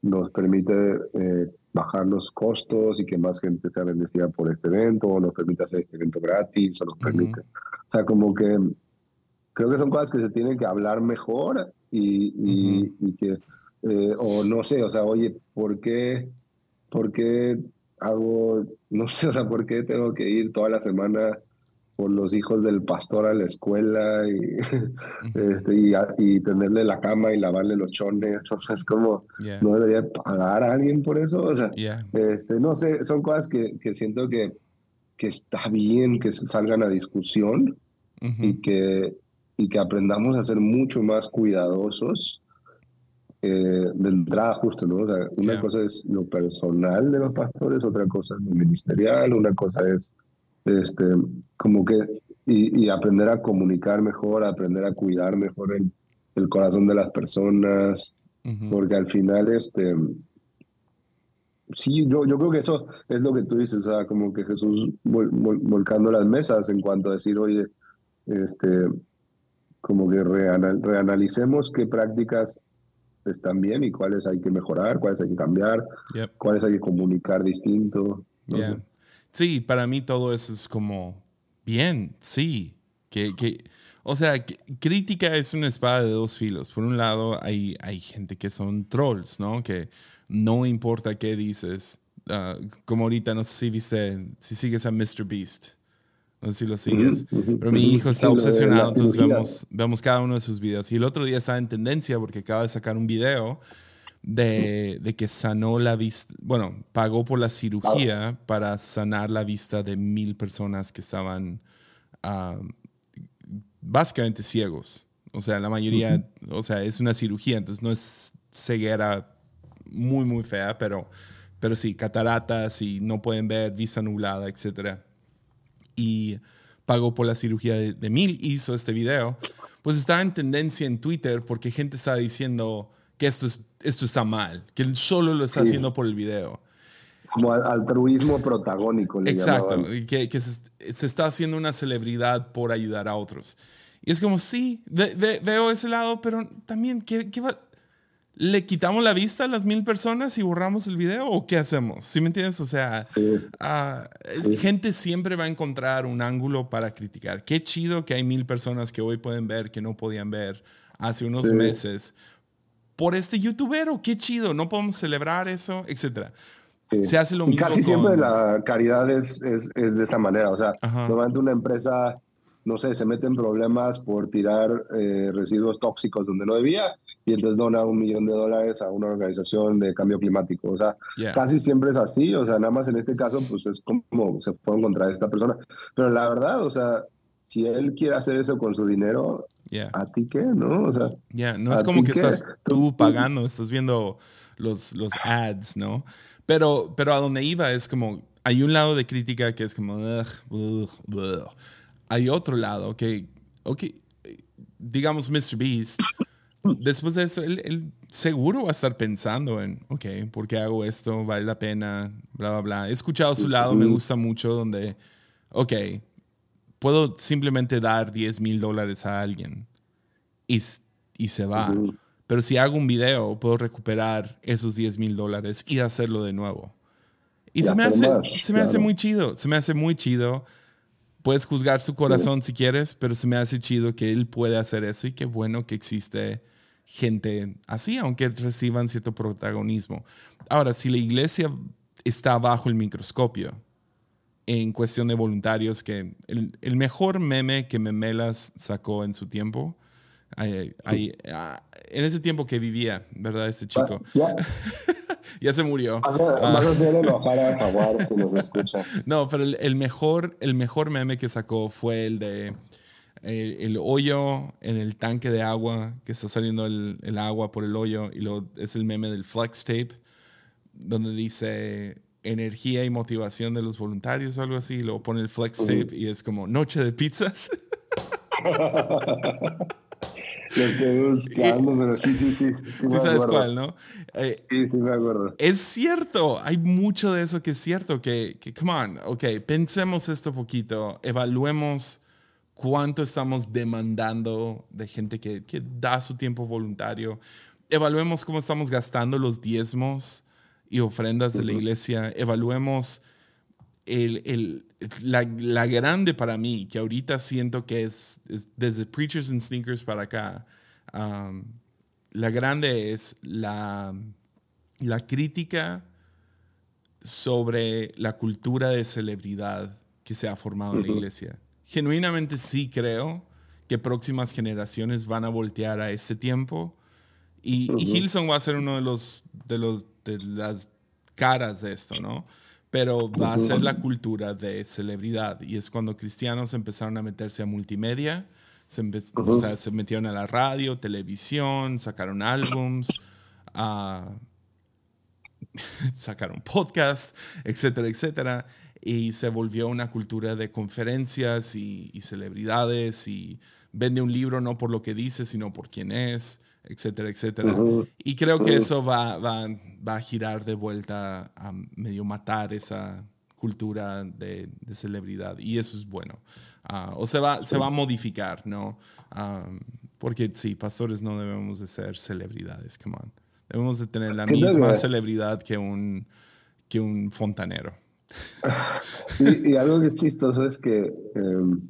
nos permite eh, bajar los costos y que más gente sea bendecida por este evento, o nos permite hacer este evento gratis, o nos permite. O sea, como que creo que son cosas que se tienen que hablar mejor y, y, y que, eh, o no sé, o sea, oye, ¿por qué, por qué hago, no sé, o sea, ¿por qué tengo que ir toda la semana por los hijos del pastor a la escuela y, este, y, y, tenerle la cama y lavarle los chones? O sea, es como, ¿no debería pagar a alguien por eso? O sea, este, no sé, son cosas que, que siento que, que está bien que salgan a discusión y, que, y que aprendamos a ser mucho más cuidadosos eh, de entrada justo, ¿no? O sea, una cosa es lo personal de los pastores, otra cosa es lo ministerial, una cosa es este, como que, y, aprender a comunicar mejor, aprender a cuidar mejor el, el corazón de las personas, porque al final, este, sí, yo, yo creo que eso es lo que tú dices, o sea, como que Jesús volcando las mesas en cuanto a decir, oye, este, como que reanalicemos qué prácticas están bien y cuáles hay que mejorar, cuáles hay que cambiar, cuáles hay que comunicar distinto. Sí, para mí todo eso es como bien, sí. Que, que, o sea, crítica es una espada de dos filos. Por un lado, hay, hay gente que son trolls, ¿no? Que no importa qué dices. Ah, como ahorita, no sé si viste, si sigues a Mr. Beast. No sé si lo sigues. Pero mi hijo está obsesionado, entonces vemos, vemos cada uno de sus videos. Y el otro día estaba en tendencia porque acaba de sacar un video de, de que sanó la vista, bueno, pagó por la cirugía para sanar la vista de mil personas que estaban ah, básicamente ciegos. O sea, la mayoría, o sea, es una cirugía, entonces no es ceguera muy, muy fea, pero, pero sí, cataratas y no pueden ver, vista nublada, etcétera y pagó por la cirugía de, mil, hizo este video, pues estaba en tendencia en Twitter porque gente estaba diciendo que esto, es, esto está mal, que él solo lo está haciendo por el video. Como altruismo protagónico. Exacto, que, que se, está haciendo una celebridad por ayudar a otros. Y es como, sí, veo ese lado, pero también, ¿qué, qué va? ¿Le quitamos la vista a las mil personas y borramos el video o qué hacemos? ¿Sí me entiendes? O sea, ah, gente siempre va a encontrar un ángulo para criticar. Qué chido que hay mil personas que hoy pueden ver que no podían ver hace unos meses por este youtuber. Qué chido, no podemos celebrar eso, etcétera. Se hace lo mismo. Casi siempre la caridad es, es, es, de esa manera. O sea, normalmente una empresa no sé, se mete en problemas por tirar eh, residuos tóxicos donde no debía y entonces dona un millón de dólares a una organización de cambio climático. O sea, casi siempre es así, o sea, nada más en este caso, pues es como se puede encontrar esta persona. Pero la verdad, o sea, si él quiere hacer eso con su dinero, ¿a ti qué? ¿No? O sea, ya no es como que estás tú pagando, estás viendo los, los ads, ¿no? Pero, pero a donde iba es como, hay un lado de crítica que es como, hay otro lado que, ok, digamos Mr. Beast, después de eso, él, seguro va a estar pensando en, ok, ¿por qué hago esto? ¿Vale la pena? Bla, bla, bla. He escuchado su lado, me gusta mucho, donde, ok, puedo simplemente dar 10 mil dólares a alguien y, y se va. Pero si hago un video, puedo recuperar esos 10 mil dólares y hacerlo de nuevo. Y se me, hace, se me hace muy chido, se me hace muy chido puedes juzgar su corazón si quieres, pero se me hace chido que él puede hacer eso y qué bueno que existe gente así, aunque reciban cierto protagonismo. Ahora, si la iglesia está bajo el microscopio en cuestión de voluntarios, que el, mejor meme que Memelas sacó en su tiempo, ah, en ese tiempo que vivía, ¿verdad? Este chico. ya se murió. No, pero el, mejor, el mejor meme que sacó fue el de el, hoyo en el tanque de agua, que está saliendo el, el agua por el hoyo, y es el meme del flex tape, donde dice energía y motivación de los voluntarios o algo así, y luego pone el flex tape y es como noche de pizzas. Lo estoy buscando, pero sí, sí, sí. Sí, sabes cuál, ¿no? Eh, sí, sí me acuerdo. Es cierto, hay mucho de eso que es cierto, que, que come on, ok, pensemos esto poquito, evaluemos cuánto estamos demandando de gente que, que da su tiempo voluntario, evaluemos cómo estamos gastando los diezmos y ofrendas de la iglesia, evaluemos el, el, la, la, grande para mí, que ahorita siento que es, desde Preachers and Sneakers para acá, um, la grande es la, la crítica sobre la cultura de celebridad que se ha formado en la iglesia. Genuinamente sí creo que próximas generaciones van a voltear a este tiempo y, y Hilson va a ser uno de los, de los de las caras de esto, ¿no? pero va a ser la cultura de celebridad. Y es cuando cristianos empezaron a meterse a multimedia, se, o sea, se metieron a la radio, televisión, sacaron álbums, uh, sacaron podcasts, etcétera, etcétera. Y se volvió una cultura de conferencias y, y celebridades y vende un libro no por lo que dice, sino por quién es etcétera, etcétera. Y creo que eso va, va, va, a girar de vuelta a medio matar esa cultura de, de celebridad y eso es bueno. Ah, o se va, se va a modificar, ¿no? porque sí, pastores no debemos de ser celebridades, come on. Debemos de tener la misma celebridad que un, que un fontanero. Y, y, algo que es chistoso es que em,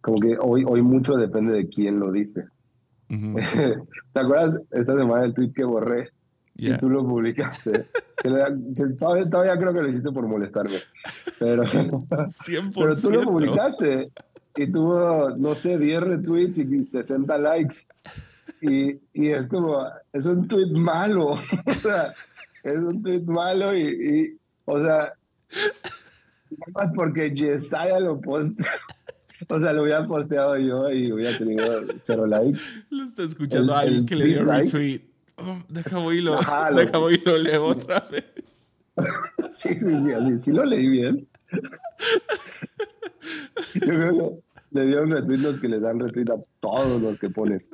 como que hoy, hoy mucho depende de quién lo dice. ¿Te acuerdas esta semana del tweet que borré? Y tú lo publicaste. todavía, creo que lo hiciste por molestarme. Pero, pero tú lo publicaste y tuvo, no sé, 10 retweets y 60 likes. Y, y es como, es un tweet malo. o sea, es un tweet malo y, y o sea, más porque Jesiah lo posteó o sea, lo hubiera posteado yo y hubiera tenido cero likes. Lo está escuchando alguien que le dio retweet. Oh, deja oírlo, deja oírlo, leo otra vez. sí, sí, sí, sí lo leí bien. Yo creo que le dieron retweet los que le dan retweet a todos los que pones.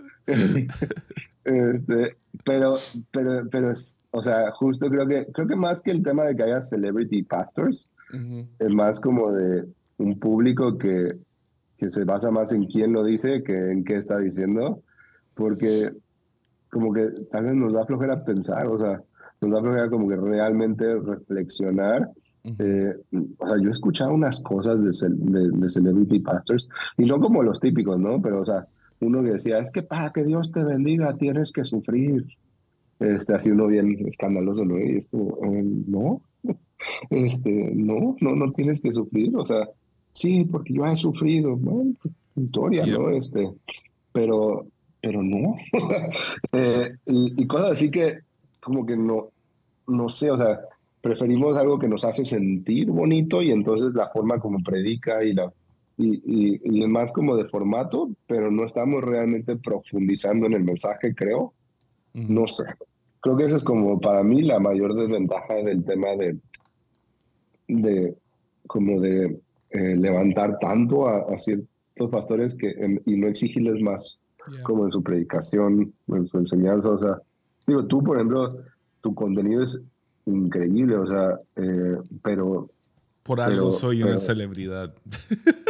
este, pero, pero, pero, o sea, justo creo que, creo que más que el tema de que haya celebrity pastors, es más como de un público que que se basa más en quién lo dice que en qué está diciendo, porque como que tal vez nos da flojera pensar, o sea, nos da flojera como que realmente reflexionar. Eh, o sea, yo he escuchado unas cosas de, de, Celebrity Pastors, y no como los típicos, ¿no? Pero, o sea, uno que decía, es que para que Dios te bendiga tienes que sufrir. Este, así uno bien escandaloso, ¿no? Y es como, eh, no, este, no, no, no tienes que sufrir, o sea, sí, porque yo he sufrido, bueno, historia, ¿no? Este, pero, pero no. Eh, y, cosas así que como que no, no sé, o sea, preferimos algo que nos hace sentir bonito y entonces la forma como predica y la y, y, es más como de formato, pero no estamos realmente profundizando en el mensaje, creo. No sé. Creo que esa es como para mí la mayor desventaja del tema de, de como de eh, levantar tanto a, ciertos pastores que, y no exigirles más, como en su predicación, en su enseñanza. O sea, digo, tú, por ejemplo, tu contenido es increíble, o sea, eh, pero... Por algo soy una celebridad.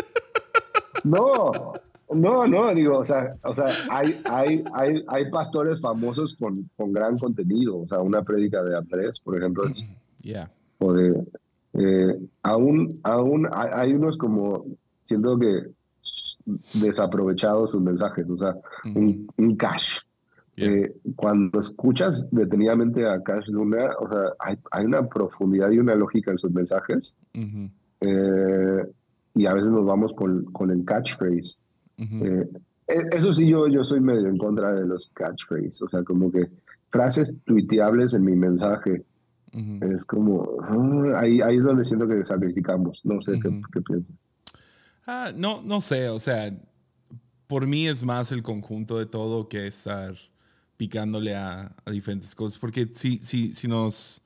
No, no, no, digo, o sea, o sea hay, hay, hay, hay pastores famosos con, con gran contenido, o sea, una prédica de Andrés, por ejemplo, es, o de, eh, aún, aún hay unos como siento que desaprovechados sus mensajes, o sea, un, cash. Eh, cuando escuchas detenidamente a Cash Luna, o sea, hay, hay una profundidad y una lógica en sus mensajes. Eh, y a veces nos vamos con, con el catchphrase. Eh, e, eso sí, yo, yo soy medio en contra de los catchphrases. O sea, como que frases tuiteables en mi mensaje. Es como, ah, ahí, ahí es donde siento que sacrificamos. No sé qué, qué piensas. Ah, no, no sé, o sea, por mí es más el conjunto de todo que estar picándole a, diferentes cosas, porque si, si, si, nos,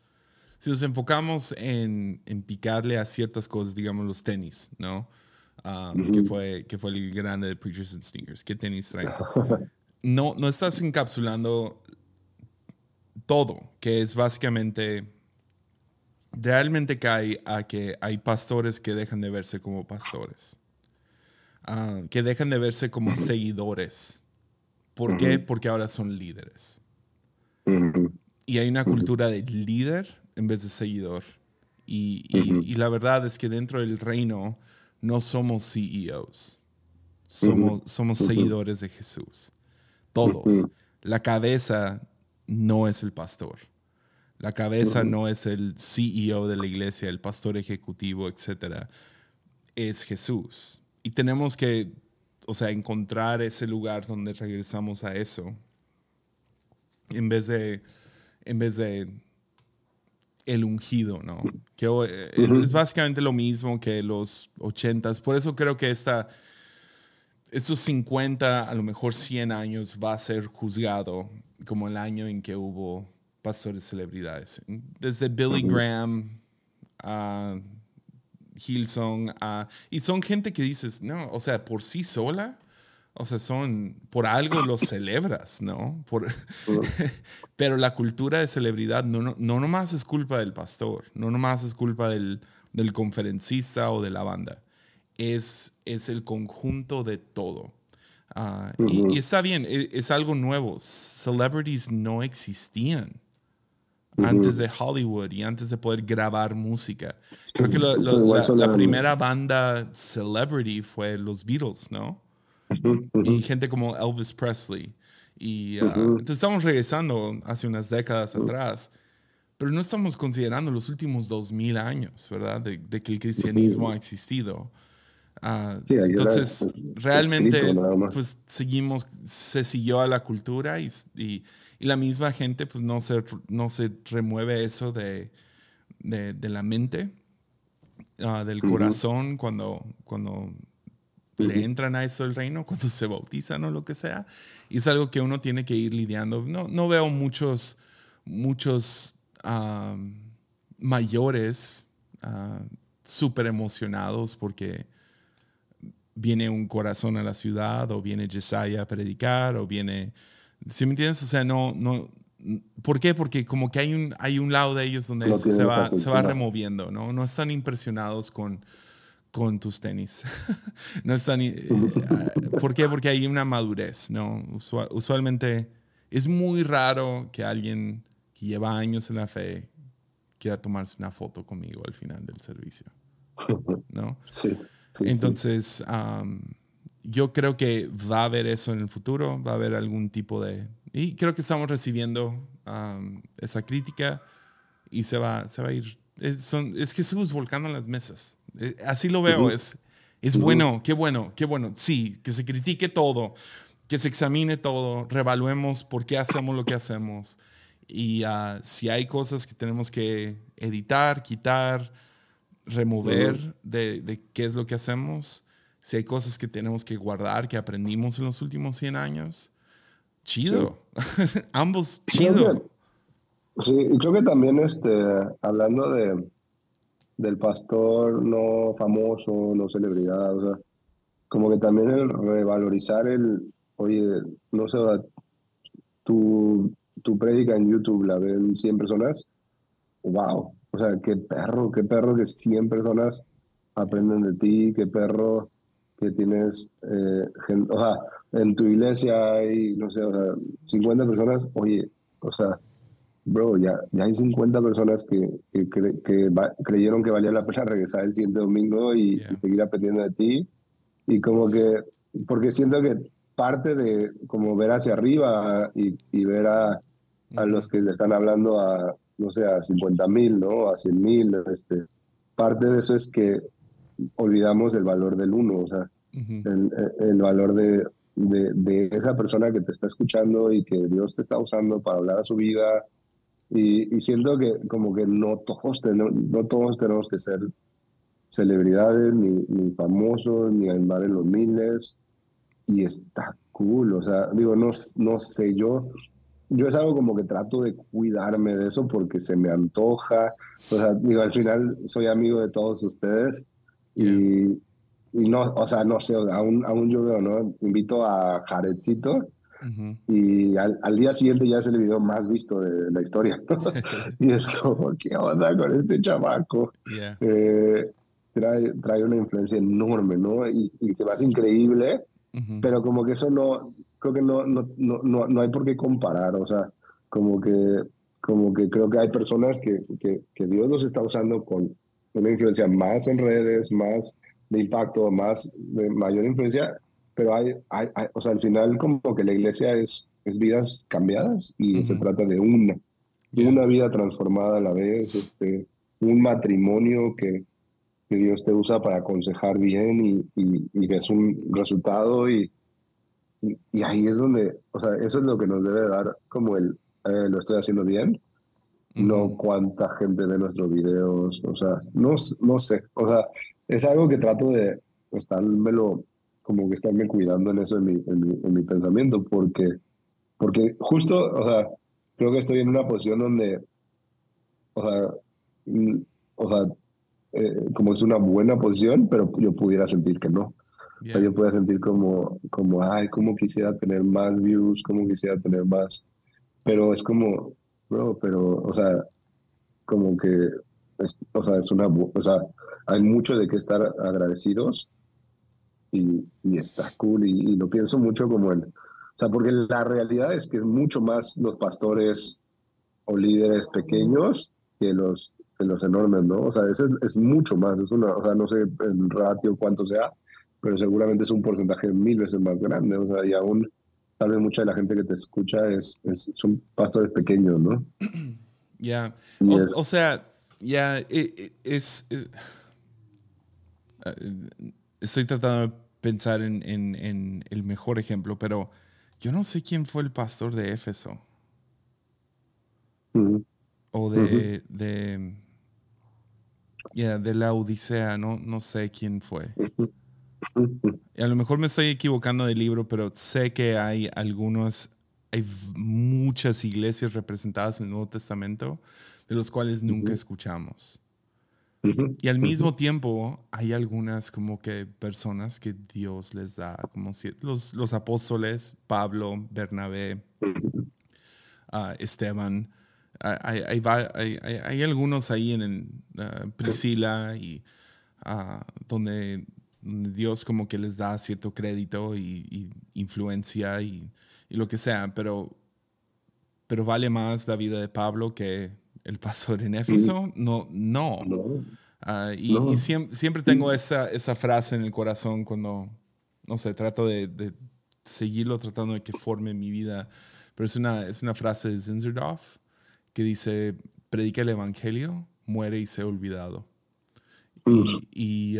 si nos enfocamos en, en picarle a ciertas cosas, digamos los tenis, ¿no? Um, que, fue, que fue el grande de Preachers and Sneakers. ¿Qué tenis traen? No, no estás encapsulando todo, que es básicamente, realmente cae a que hay pastores que dejan de verse como pastores. Ah, que dejan de verse como seguidores. ¿Por qué? Porque ahora son líderes. Y hay una cultura de líder en vez de seguidor. Y, y, la verdad es que dentro del reino no somos CEOs. Somos, somos seguidores de Jesús. Todos. La cabeza no es el pastor. La cabeza no es el CEO de la iglesia, el pastor ejecutivo, etc. Es Jesús. Y tenemos que, o sea, encontrar ese lugar donde regresamos a eso. En vez de, en vez de el ungido, ¿no? Que eh, es, básicamente lo mismo que los ochentas. Por eso creo que esta, estos 50, a lo mejor 100 años va a ser juzgado como el año en que hubo pastores celebridades. Desde Billy Graham a Hillsong, uh, y son gente que dices, no, o sea, por sí sola, o sea, son, por algo los celebras, ¿no? Por, pero la cultura de celebridad no, no, no nomás es culpa del pastor, no nomás es culpa del, del conferencista o de la banda, es, es el conjunto de todo. Ah, y, y, está bien, es, es, algo nuevo. Celebrities no existían antes de Hollywood y antes de poder grabar música. Creo que la, primera banda celebrity fue los Beatles, ¿no? Y gente como Elvis Presley. Y uh, entonces estamos regresando hace unas décadas atrás, pero no estamos considerando los últimos dos mil años, ¿verdad? De, que el cristianismo ha existido. Uh, entonces, realmente, pues seguimos, se siguió a la cultura y, y y la misma gente pues no se, no se remueve eso de, de, la mente, ah, del corazón, cuando, cuando le entran a eso el reino, cuando se bautizan o lo que sea. Y es algo que uno tiene que ir lidiando. No, no veo muchos, muchos mayores uh, súper emocionados porque viene un corazón a la ciudad o viene Jesiah a predicar o viene ¿Sí me entiendes? O sea, no, no, ¿Por qué? Porque como que hay un, hay un lado de ellos donde eso se va, se va removiendo, ¿no? No están impresionados con, con tus tenis. no están... Eh, ¿Por qué? Porque hay una madurez, ¿no? usualmente es muy raro que alguien que lleva años en la fe quiera tomarse una foto conmigo al final del servicio, ¿no? Sí. Entonces, yo creo que va a haber eso en el futuro, va a haber algún tipo de... Y creo que estamos recibiendo um, esa crítica y se va, se va a ir... Es, son, es Jesús volcando las mesas. Así lo veo, es, es bueno, qué bueno, qué bueno. Sí, que se critique todo, que se examine todo, revaluemos por qué hacemos lo que hacemos. Y uh, si hay cosas que tenemos que editar, quitar, remover de, de qué es lo que hacemos, si hay cosas que tenemos que guardar, que aprendimos en los últimos 100 años, chido. Ambos chido. Sí, y creo que también este, hablando de, del pastor no famoso, no celebridad, o sea, como que también el revalorizar el, oye, no sé, tu, tu prédica en YouTube la ven 100 personas, wow, o sea, qué perro, qué perro que 100 personas aprenden de ti, qué perro que tienes, eh, o sea, en tu iglesia hay, no sé, o sea, 50 personas, oye, o sea, bro, ya, ya hay 50 personas que, que, que, creyeron que valía la pena regresar el siguiente domingo y, seguir aprendiendo de ti. Y como que, porque siento que parte de como ver hacia arriba y, y ver a, a los que le están hablando a, no sé, a 50 mil, ¿no? A 100 mil, este, parte de eso es que olvidamos el valor del uno, o sea, el, el, valor de, de, de, esa persona que te está escuchando y que Dios te está usando para hablar a su vida. Y, y siento que como que no todos, tenemos, no todos tenemos que ser celebridades, ni, ni famosos, ni andar en los miles. Y está cool, o sea, digo, no, no sé, yo, yo es algo como que trato de cuidarme de eso porque se me antoja. O sea, digo, al final soy amigo de todos ustedes y, y no, o sea, no sé, aún, aún yo veo, ¿no? Invito a Jaredcito y al, al, día siguiente ya es el video más visto de la historia. y es como, ¿qué onda con este chamaco? Eh, trae, trae una influencia enorme, ¿no? Y, y se me hace increíble, pero como que eso no, creo que no, no, no, no hay por qué comparar, o sea, como que, como que creo que hay personas que, que, que Dios los está usando con una influencia más en redes, más de impacto, más de mayor influencia, pero hay, hay, o sea, al final como que la iglesia es, es vidas cambiadas y se trata de una, una vida transformada a la vez, este, un matrimonio que, que Dios te usa para aconsejar bien y, y, y ves un resultado y, y, y, ahí es donde, o sea, eso es lo que nos debe dar como el, eh, lo estoy haciendo bien, no cuánta gente ve nuestros videos, o sea, no, no sé, o sea, es algo que trato de estármelo, como que estarme cuidando en eso en mi, en mi, pensamiento, porque, porque justo, o sea, creo que estoy en una posición donde, o sea, mm, o sea, eh, como es una buena posición, pero yo pudiera sentir que no. O sea, yo pudiera sentir como, como, ay, como quisiera tener más views, como quisiera tener más. Pero es como, bro, pero, o sea, como que, o sea, es una, o sea, hay mucho de qué estar agradecidos y, y está cool y, y, lo pienso mucho como en, o sea, porque la realidad es que es mucho más los pastores o líderes pequeños que los, que los enormes, ¿no? O sea, es, es mucho más, es una, o sea, no sé el ratio cuánto sea, pero seguramente es un porcentaje mil veces más grande, o sea, y aún tal vez mucha de la gente que te escucha es, es son pastores pequeños, ¿no? Ya, o, sea, ya e, e, es, es, eh, estoy tratando de pensar en, en, en, el mejor ejemplo, pero yo no sé quién fue el pastor de Éfeso. O de, de, de la Odisea, no, no sé quién fue. Y a lo mejor me estoy equivocando del libro, pero sé que hay algunos, hay muchas iglesias representadas en el Nuevo Testamento de los cuales nunca escuchamos. Y al mismo tiempo hay algunas como que personas que Dios les da, como si, los, los apóstoles, Pablo, Bernabé, uh, Esteban, uh, hay, hay, hay, hay, algunos ahí en el, uh, Priscila y donde, Dios como que les da cierto crédito y, y influencia y, y, lo que sea, pero, pero vale más la vida de Pablo que el pastor en Éfeso? No, no. Ah, y, siempre, tengo esa, esa frase en el corazón cuando, no sé, trato de, seguirlo tratando de que forme mi vida. Pero es una, es una frase de Zinzendorf que dice, predica el evangelio, muere y se olvidado. Y,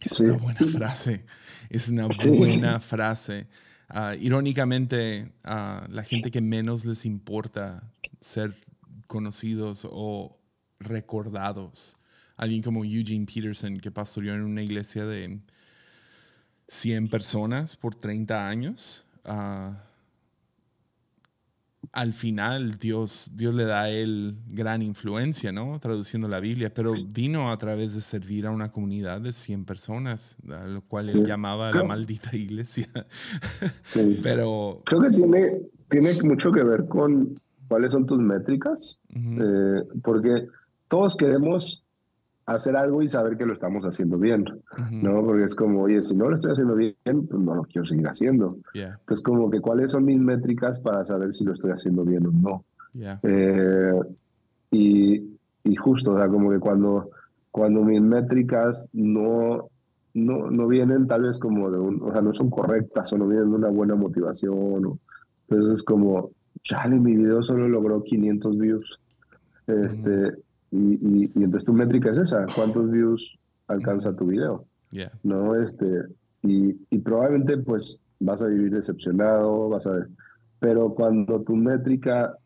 es una buena frase, es una buena frase. Ah, irónicamente, uh, la gente que menos les importa ser conocidos o recordados. Alguien como Eugene Peterson, que pastoreó en una iglesia de 100 personas por 30 años. Uh, al final Dios, Dios le da a él gran influencia, ¿no? Traduciendo la Biblia, pero vino a través de servir a una comunidad de 100 personas, a lo cual él llamaba la maldita iglesia. Sí. pero... Creo que tiene, tiene mucho que ver con cuáles son tus métricas, eh, porque todos queremos hacer algo y saber que lo estamos haciendo bien, ¿no? Porque es como, oye, si no lo estoy haciendo bien, pues no lo quiero seguir haciendo. Entonces, como que, ¿cuáles son mis métricas para saber si lo estoy haciendo bien o no? Eh, y, y, justo, o sea, como que cuando, cuando mis métricas no, no, no vienen tal vez como de un, o sea, no son correctas o no vienen de una buena motivación. O, entonces es como, chale, mi video solo logró 500 views. Este, y, y, y, entonces tu métrica es esa, ¿cuántos views alcanza tu video? ¿No? Este, y, y probablemente pues vas a vivir decepcionado, vas a ver. Pero cuando tu métrica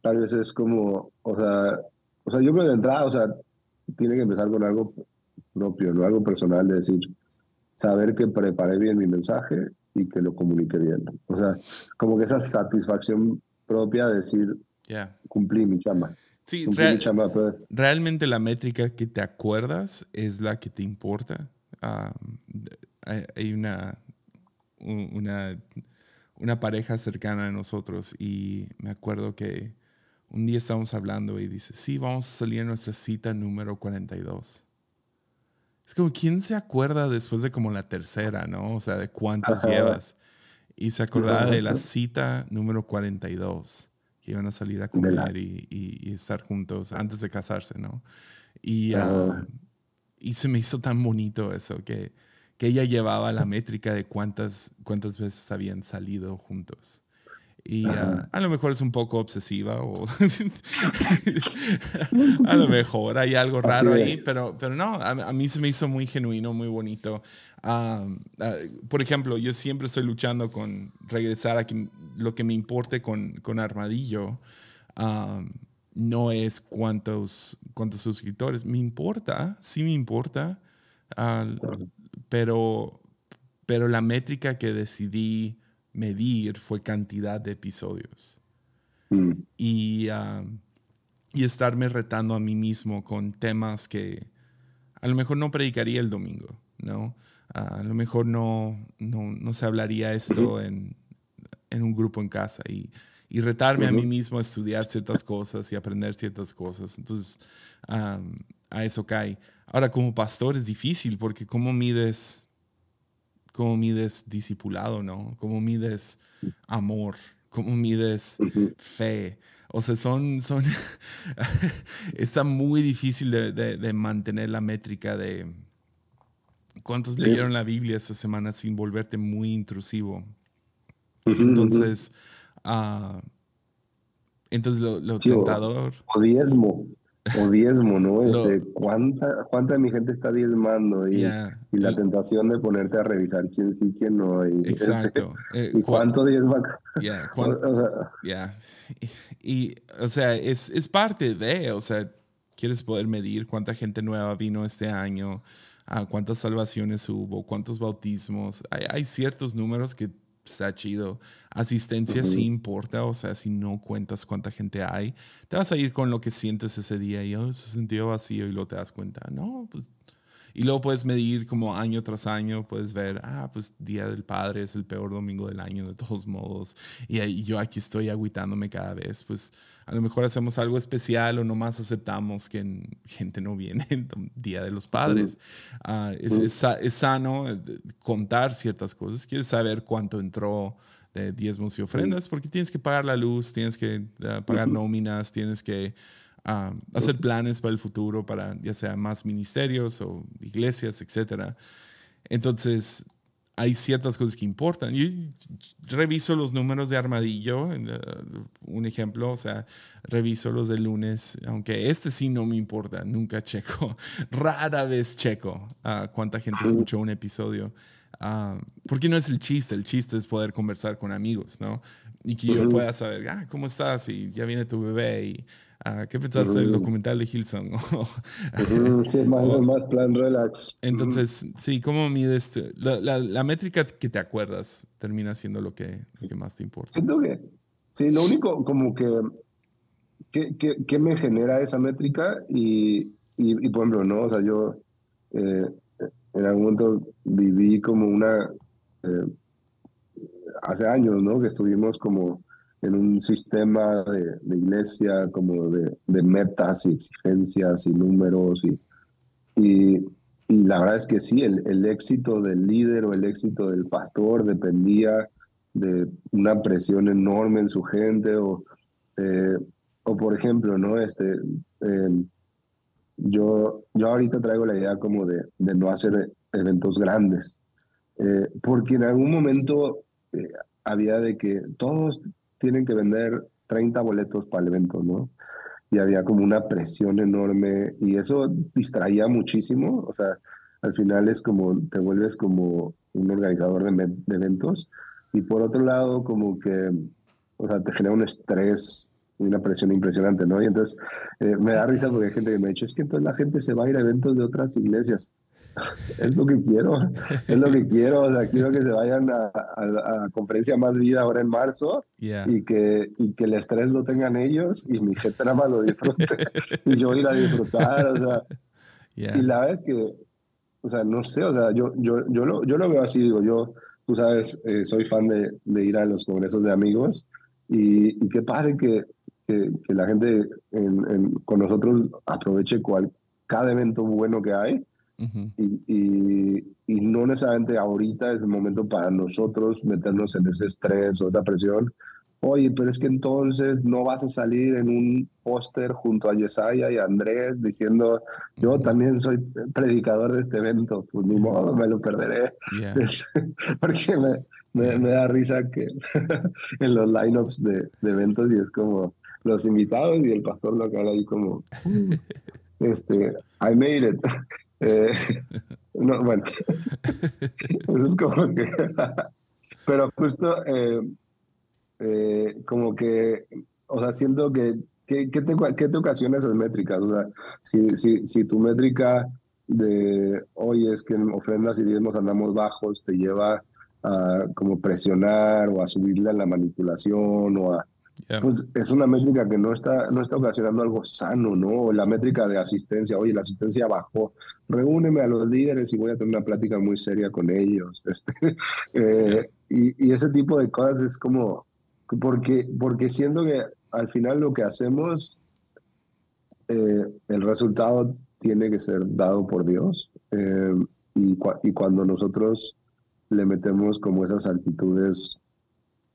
tal vez es como, o sea, o sea, yo creo de entrada, o sea, tiene que empezar con algo propio, no algo personal, de decir, saber que preparé bien mi mensaje y que lo comunique bien. O sea, como que esa satisfacción propia de decir, cumplí mi chamba. Sí, realmente la métrica que te acuerdas es la que te importa. hay una, una, una pareja cercana a nosotros y me acuerdo que un día estábamos hablando y dice, sí, vamos a salir a nuestra cita número 42. Es como, ¿quién se acuerda después de como la tercera, no? O sea, de cuántos llevas. Y se acordaba de la cita número 42, que iban a salir a comer y, y, estar juntos antes de casarse, ¿no? Y, ah, y se me hizo tan bonito eso, que, que ella llevaba la métrica de cuántas, cuántas veces habían salido juntos. Y ah, a lo mejor es un poco obsesiva o a lo mejor hay algo raro ahí, pero, pero no, a, mí se me hizo muy genuino, muy bonito. Ah, por ejemplo, yo siempre estoy luchando con regresar a que lo que me importe con, con Armadillo. no es cuántos, cuántos suscriptores. Me importa, sí me importa, pero, pero la métrica que decidí medir fue cantidad de episodios. Mm. Y, y estarme retando a mí mismo con temas que a lo mejor no predicaría el domingo, ¿no? A lo mejor no, no, no se hablaría esto en, en, un grupo en casa y, y retarme a mí mismo a estudiar ciertas cosas y aprender ciertas cosas. Entonces, a eso cae. Ahora, como pastor es difícil porque ¿cómo mides cómo mides discipulado, ¿no? Cómo mides amor, cómo mides fe. O sea, son, son, está muy difícil de, mantener la métrica de cuántos leyeron la Biblia esta semana sin volverte muy intrusivo. Entonces, uh, entonces lo, lo tentador. O diezmo o diezmo, ¿no? Este, ¿cuánta, ¿Cuánta de mi gente está diezmando? Y, y la tentación de ponerte a revisar quién sí, quién no. Y, Exacto. Eh, ¿Y cuánto diezma? Ya, y, o sea, es, es parte de, o sea, quieres poder medir cuánta gente nueva vino este año, ah, cuántas salvaciones hubo, cuántos bautismos. Hay, hay ciertos números que está chido. Asistencia sí importa, o sea, si no cuentas cuánta gente hay, te vas a ir con lo que sientes ese día y oh, se sintió vacío y luego te das cuenta, no, pues y luego puedes medir como año tras año, puedes ver, ah, pues Día del Padre es el peor domingo del año de todos modos. Y, y yo aquí estoy agüitándome cada vez. Pues a lo mejor hacemos algo especial o nomás aceptamos que gente no viene el Día de los Padres. Ah, es, es, sano eh, contar ciertas cosas. Quieres saber cuánto entró de diezmos y ofrendas porque tienes que pagar la luz, tienes que ah, pagar nóminas, tienes que hacer planes para el futuro, para ya sea más ministerios o iglesias, etc. Entonces, hay ciertas cosas que importan. Yo reviso los números de Armadillo, eh, un ejemplo, o sea, reviso los de lunes, aunque este sí no me importa, nunca checo, rara vez checo uh, cuánta gente escuchó un episodio. Uh, porque no es el chiste, el chiste es poder conversar con amigos, ¿no? Y que yo pueda saber, ah, ¿cómo estás? Y ya viene tu bebé y Ah, ¿Qué pensaste del documental de Hilson? sí, más, plan relax. Entonces, sí, ¿cómo mides? La, la, métrica que te acuerdas termina siendo lo que, lo que más te importa. Siento que, sí, lo único como que, que, que, me genera esa métrica y, y, por ejemplo, ¿no? O sea, yo eh, en algún momento viví como una, eh, hace años, ¿no? Que estuvimos como en un sistema de, iglesia como de, metas y exigencias y números y, y, la verdad es que sí, el, el, éxito del líder o el éxito del pastor dependía de una presión enorme en su gente o, eh, o por ejemplo, ¿no? Este, em, yo, yo ahorita traigo la idea como de, de no hacer eventos grandes. Eh, porque en algún momento eh, había de que todos tienen que vender 30 boletos para el evento, ¿no? Y había como una presión enorme y eso distraía muchísimo, o sea, al final es como, te vuelves como un organizador de, eventos y por otro lado como que, o sea, te genera un estrés y una presión impresionante, ¿no? Y entonces eh, me da risa porque hay gente que me ha dicho, es que entonces la gente se va a ir a eventos de otras iglesias. Es lo que quiero, es lo que quiero, o sea, quiero que se vayan a, a, Conferencia Más Vida ahora en marzo y, que, y que el estrés lo tengan ellos y mi gente nada más lo disfrute y yo ir a disfrutar, o sea. Y la es que, o sea, no sé, o sea, yo, yo, yo, lo, yo lo veo así, digo, yo, tú sabes, eh, soy fan de, de, ir a los congresos de amigos y, y qué padre que, que, la gente con nosotros aproveche cual, cada evento bueno que hay. Y, y, no necesariamente ahorita es el momento para nosotros meternos en ese estrés o esa presión. Oye, pero es que entonces no vas a salir en un póster junto a Yesaya y a Andrés diciendo, yo también soy predicador de este evento, pues ni modo, me lo perderé. Porque me, me, da risa que en los lineups de, de eventos y es como, los invitados y el pastor local ahí como, mm, este, I made it. Eh, no, bueno, eso es como que, pero justo eh, eh, como que, o sea, siento que, ¿qué, te, qué te ocasiona esas métricas? O sea, si, si, si tu métrica de hoy es que en ofrendas y diezmos andamos bajos, te lleva a como presionar o a subirle a la manipulación o a pues es una métrica que no está, no está ocasionando algo sano, ¿no? La métrica de asistencia, oye, la asistencia bajó, reúneme a los líderes y voy a tener una plática muy seria con ellos. Este, eh, y, y, ese tipo de cosas es como, porque, porque siento que al final lo que hacemos, eh, el resultado tiene que ser dado por Dios. Eh, y, y cuando nosotros le metemos como esas actitudes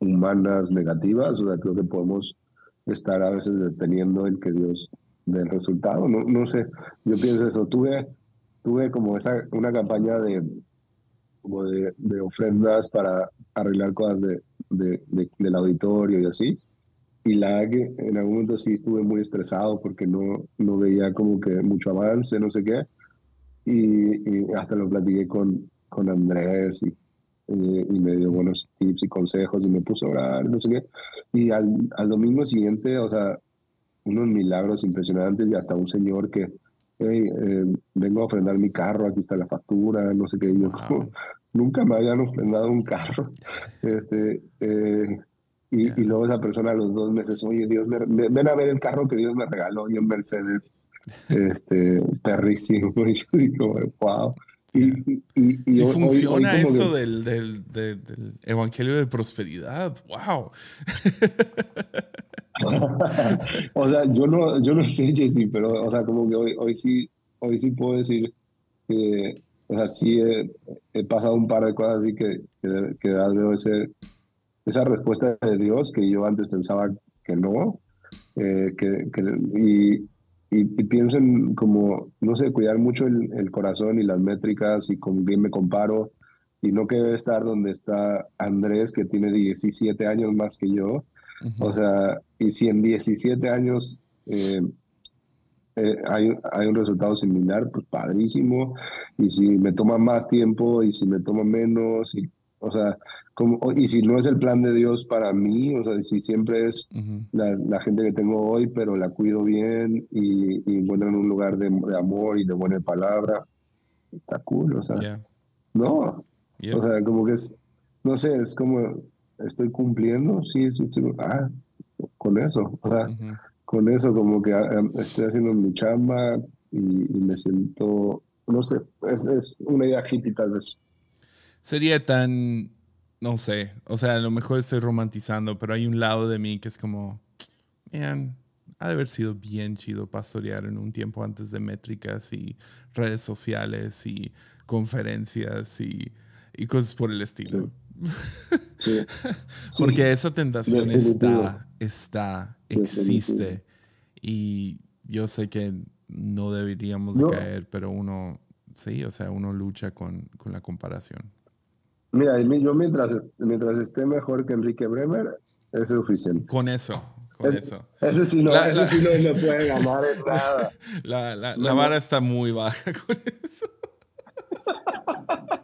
humanas negativas, o sea, creo que podemos estar a veces deteniendo el que Dios dé el resultado. No, no sé, yo pienso eso. Tuve, tuve como esa, una campaña de, como de, de ofrendas para arreglar cosas de, de, del auditorio y así. Y la que en algún momento sí estuve muy estresado porque no, no veía como que mucho avance, no sé qué. Y, y hasta lo platiqué con, con Andrés y y me dio buenos tips y consejos y me puso a orar, no sé qué. Y al, al domingo siguiente, o sea, unos milagros impresionantes y hasta un señor que, hey, eh, vengo a ofrendar mi carro, aquí está la factura, no sé qué. yo, nunca me habían ofrendado un carro. Este, eh, y, y, luego esa persona a los dos meses, oye, Dios, me, ven a ver el carro que Dios me regaló, y un Mercedes, este, perrísimo. Y yo digo, wow. Y, y, funciona eso del, del, del, evangelio de prosperidad, wow. o sea, yo no, yo no sé, Jesse, pero, o sea, como que hoy, hoy sí, hoy sí puedo decir que, o sea, sí he, pasado un par de cosas así que, que, que dado ese, esa respuesta de Dios que yo antes pensaba que no, eh, que, que, y, y, pienso en como, no sé, cuidar mucho el, el, corazón y las métricas y con quién me comparo y no que estar donde está Andrés, que tiene 17 años más que yo. O sea, y si en 17 años eh, eh, hay, hay un resultado similar, pues padrísimo. Y si me toma más tiempo y si me toma menos, y o sea, como, y si no es el plan de Dios para mí, o sea, si siempre es la, la, gente que tengo hoy, pero la cuido bien y, y encuentro en un lugar de, de, amor y de buena palabra, está cool, o sea. No, o sea, como que es, no sé, es como, estoy cumpliendo, sí, sí, ah, con eso, o sea, con eso como que ah, estoy haciendo mi chamba y, y me siento, no sé, es, es una idea hippie tal vez sería tan, no sé, o sea, a lo mejor estoy romantizando, pero hay un lado de mí que es como, man, ha de haber sido bien chido pastorear en un tiempo antes de métricas y redes sociales y conferencias y, y cosas por el estilo. Porque esa tentación está, está, existe. Y yo sé que no deberíamos caer, pero uno sí, o sea, uno lucha con, con la comparación. Mira, yo mientras, mientras esté mejor que Enrique Bremer, es suficiente. Con eso, con es, eso. Ese sí no, la, sí no me puede ganar en nada. La, la, vara está muy baja con eso.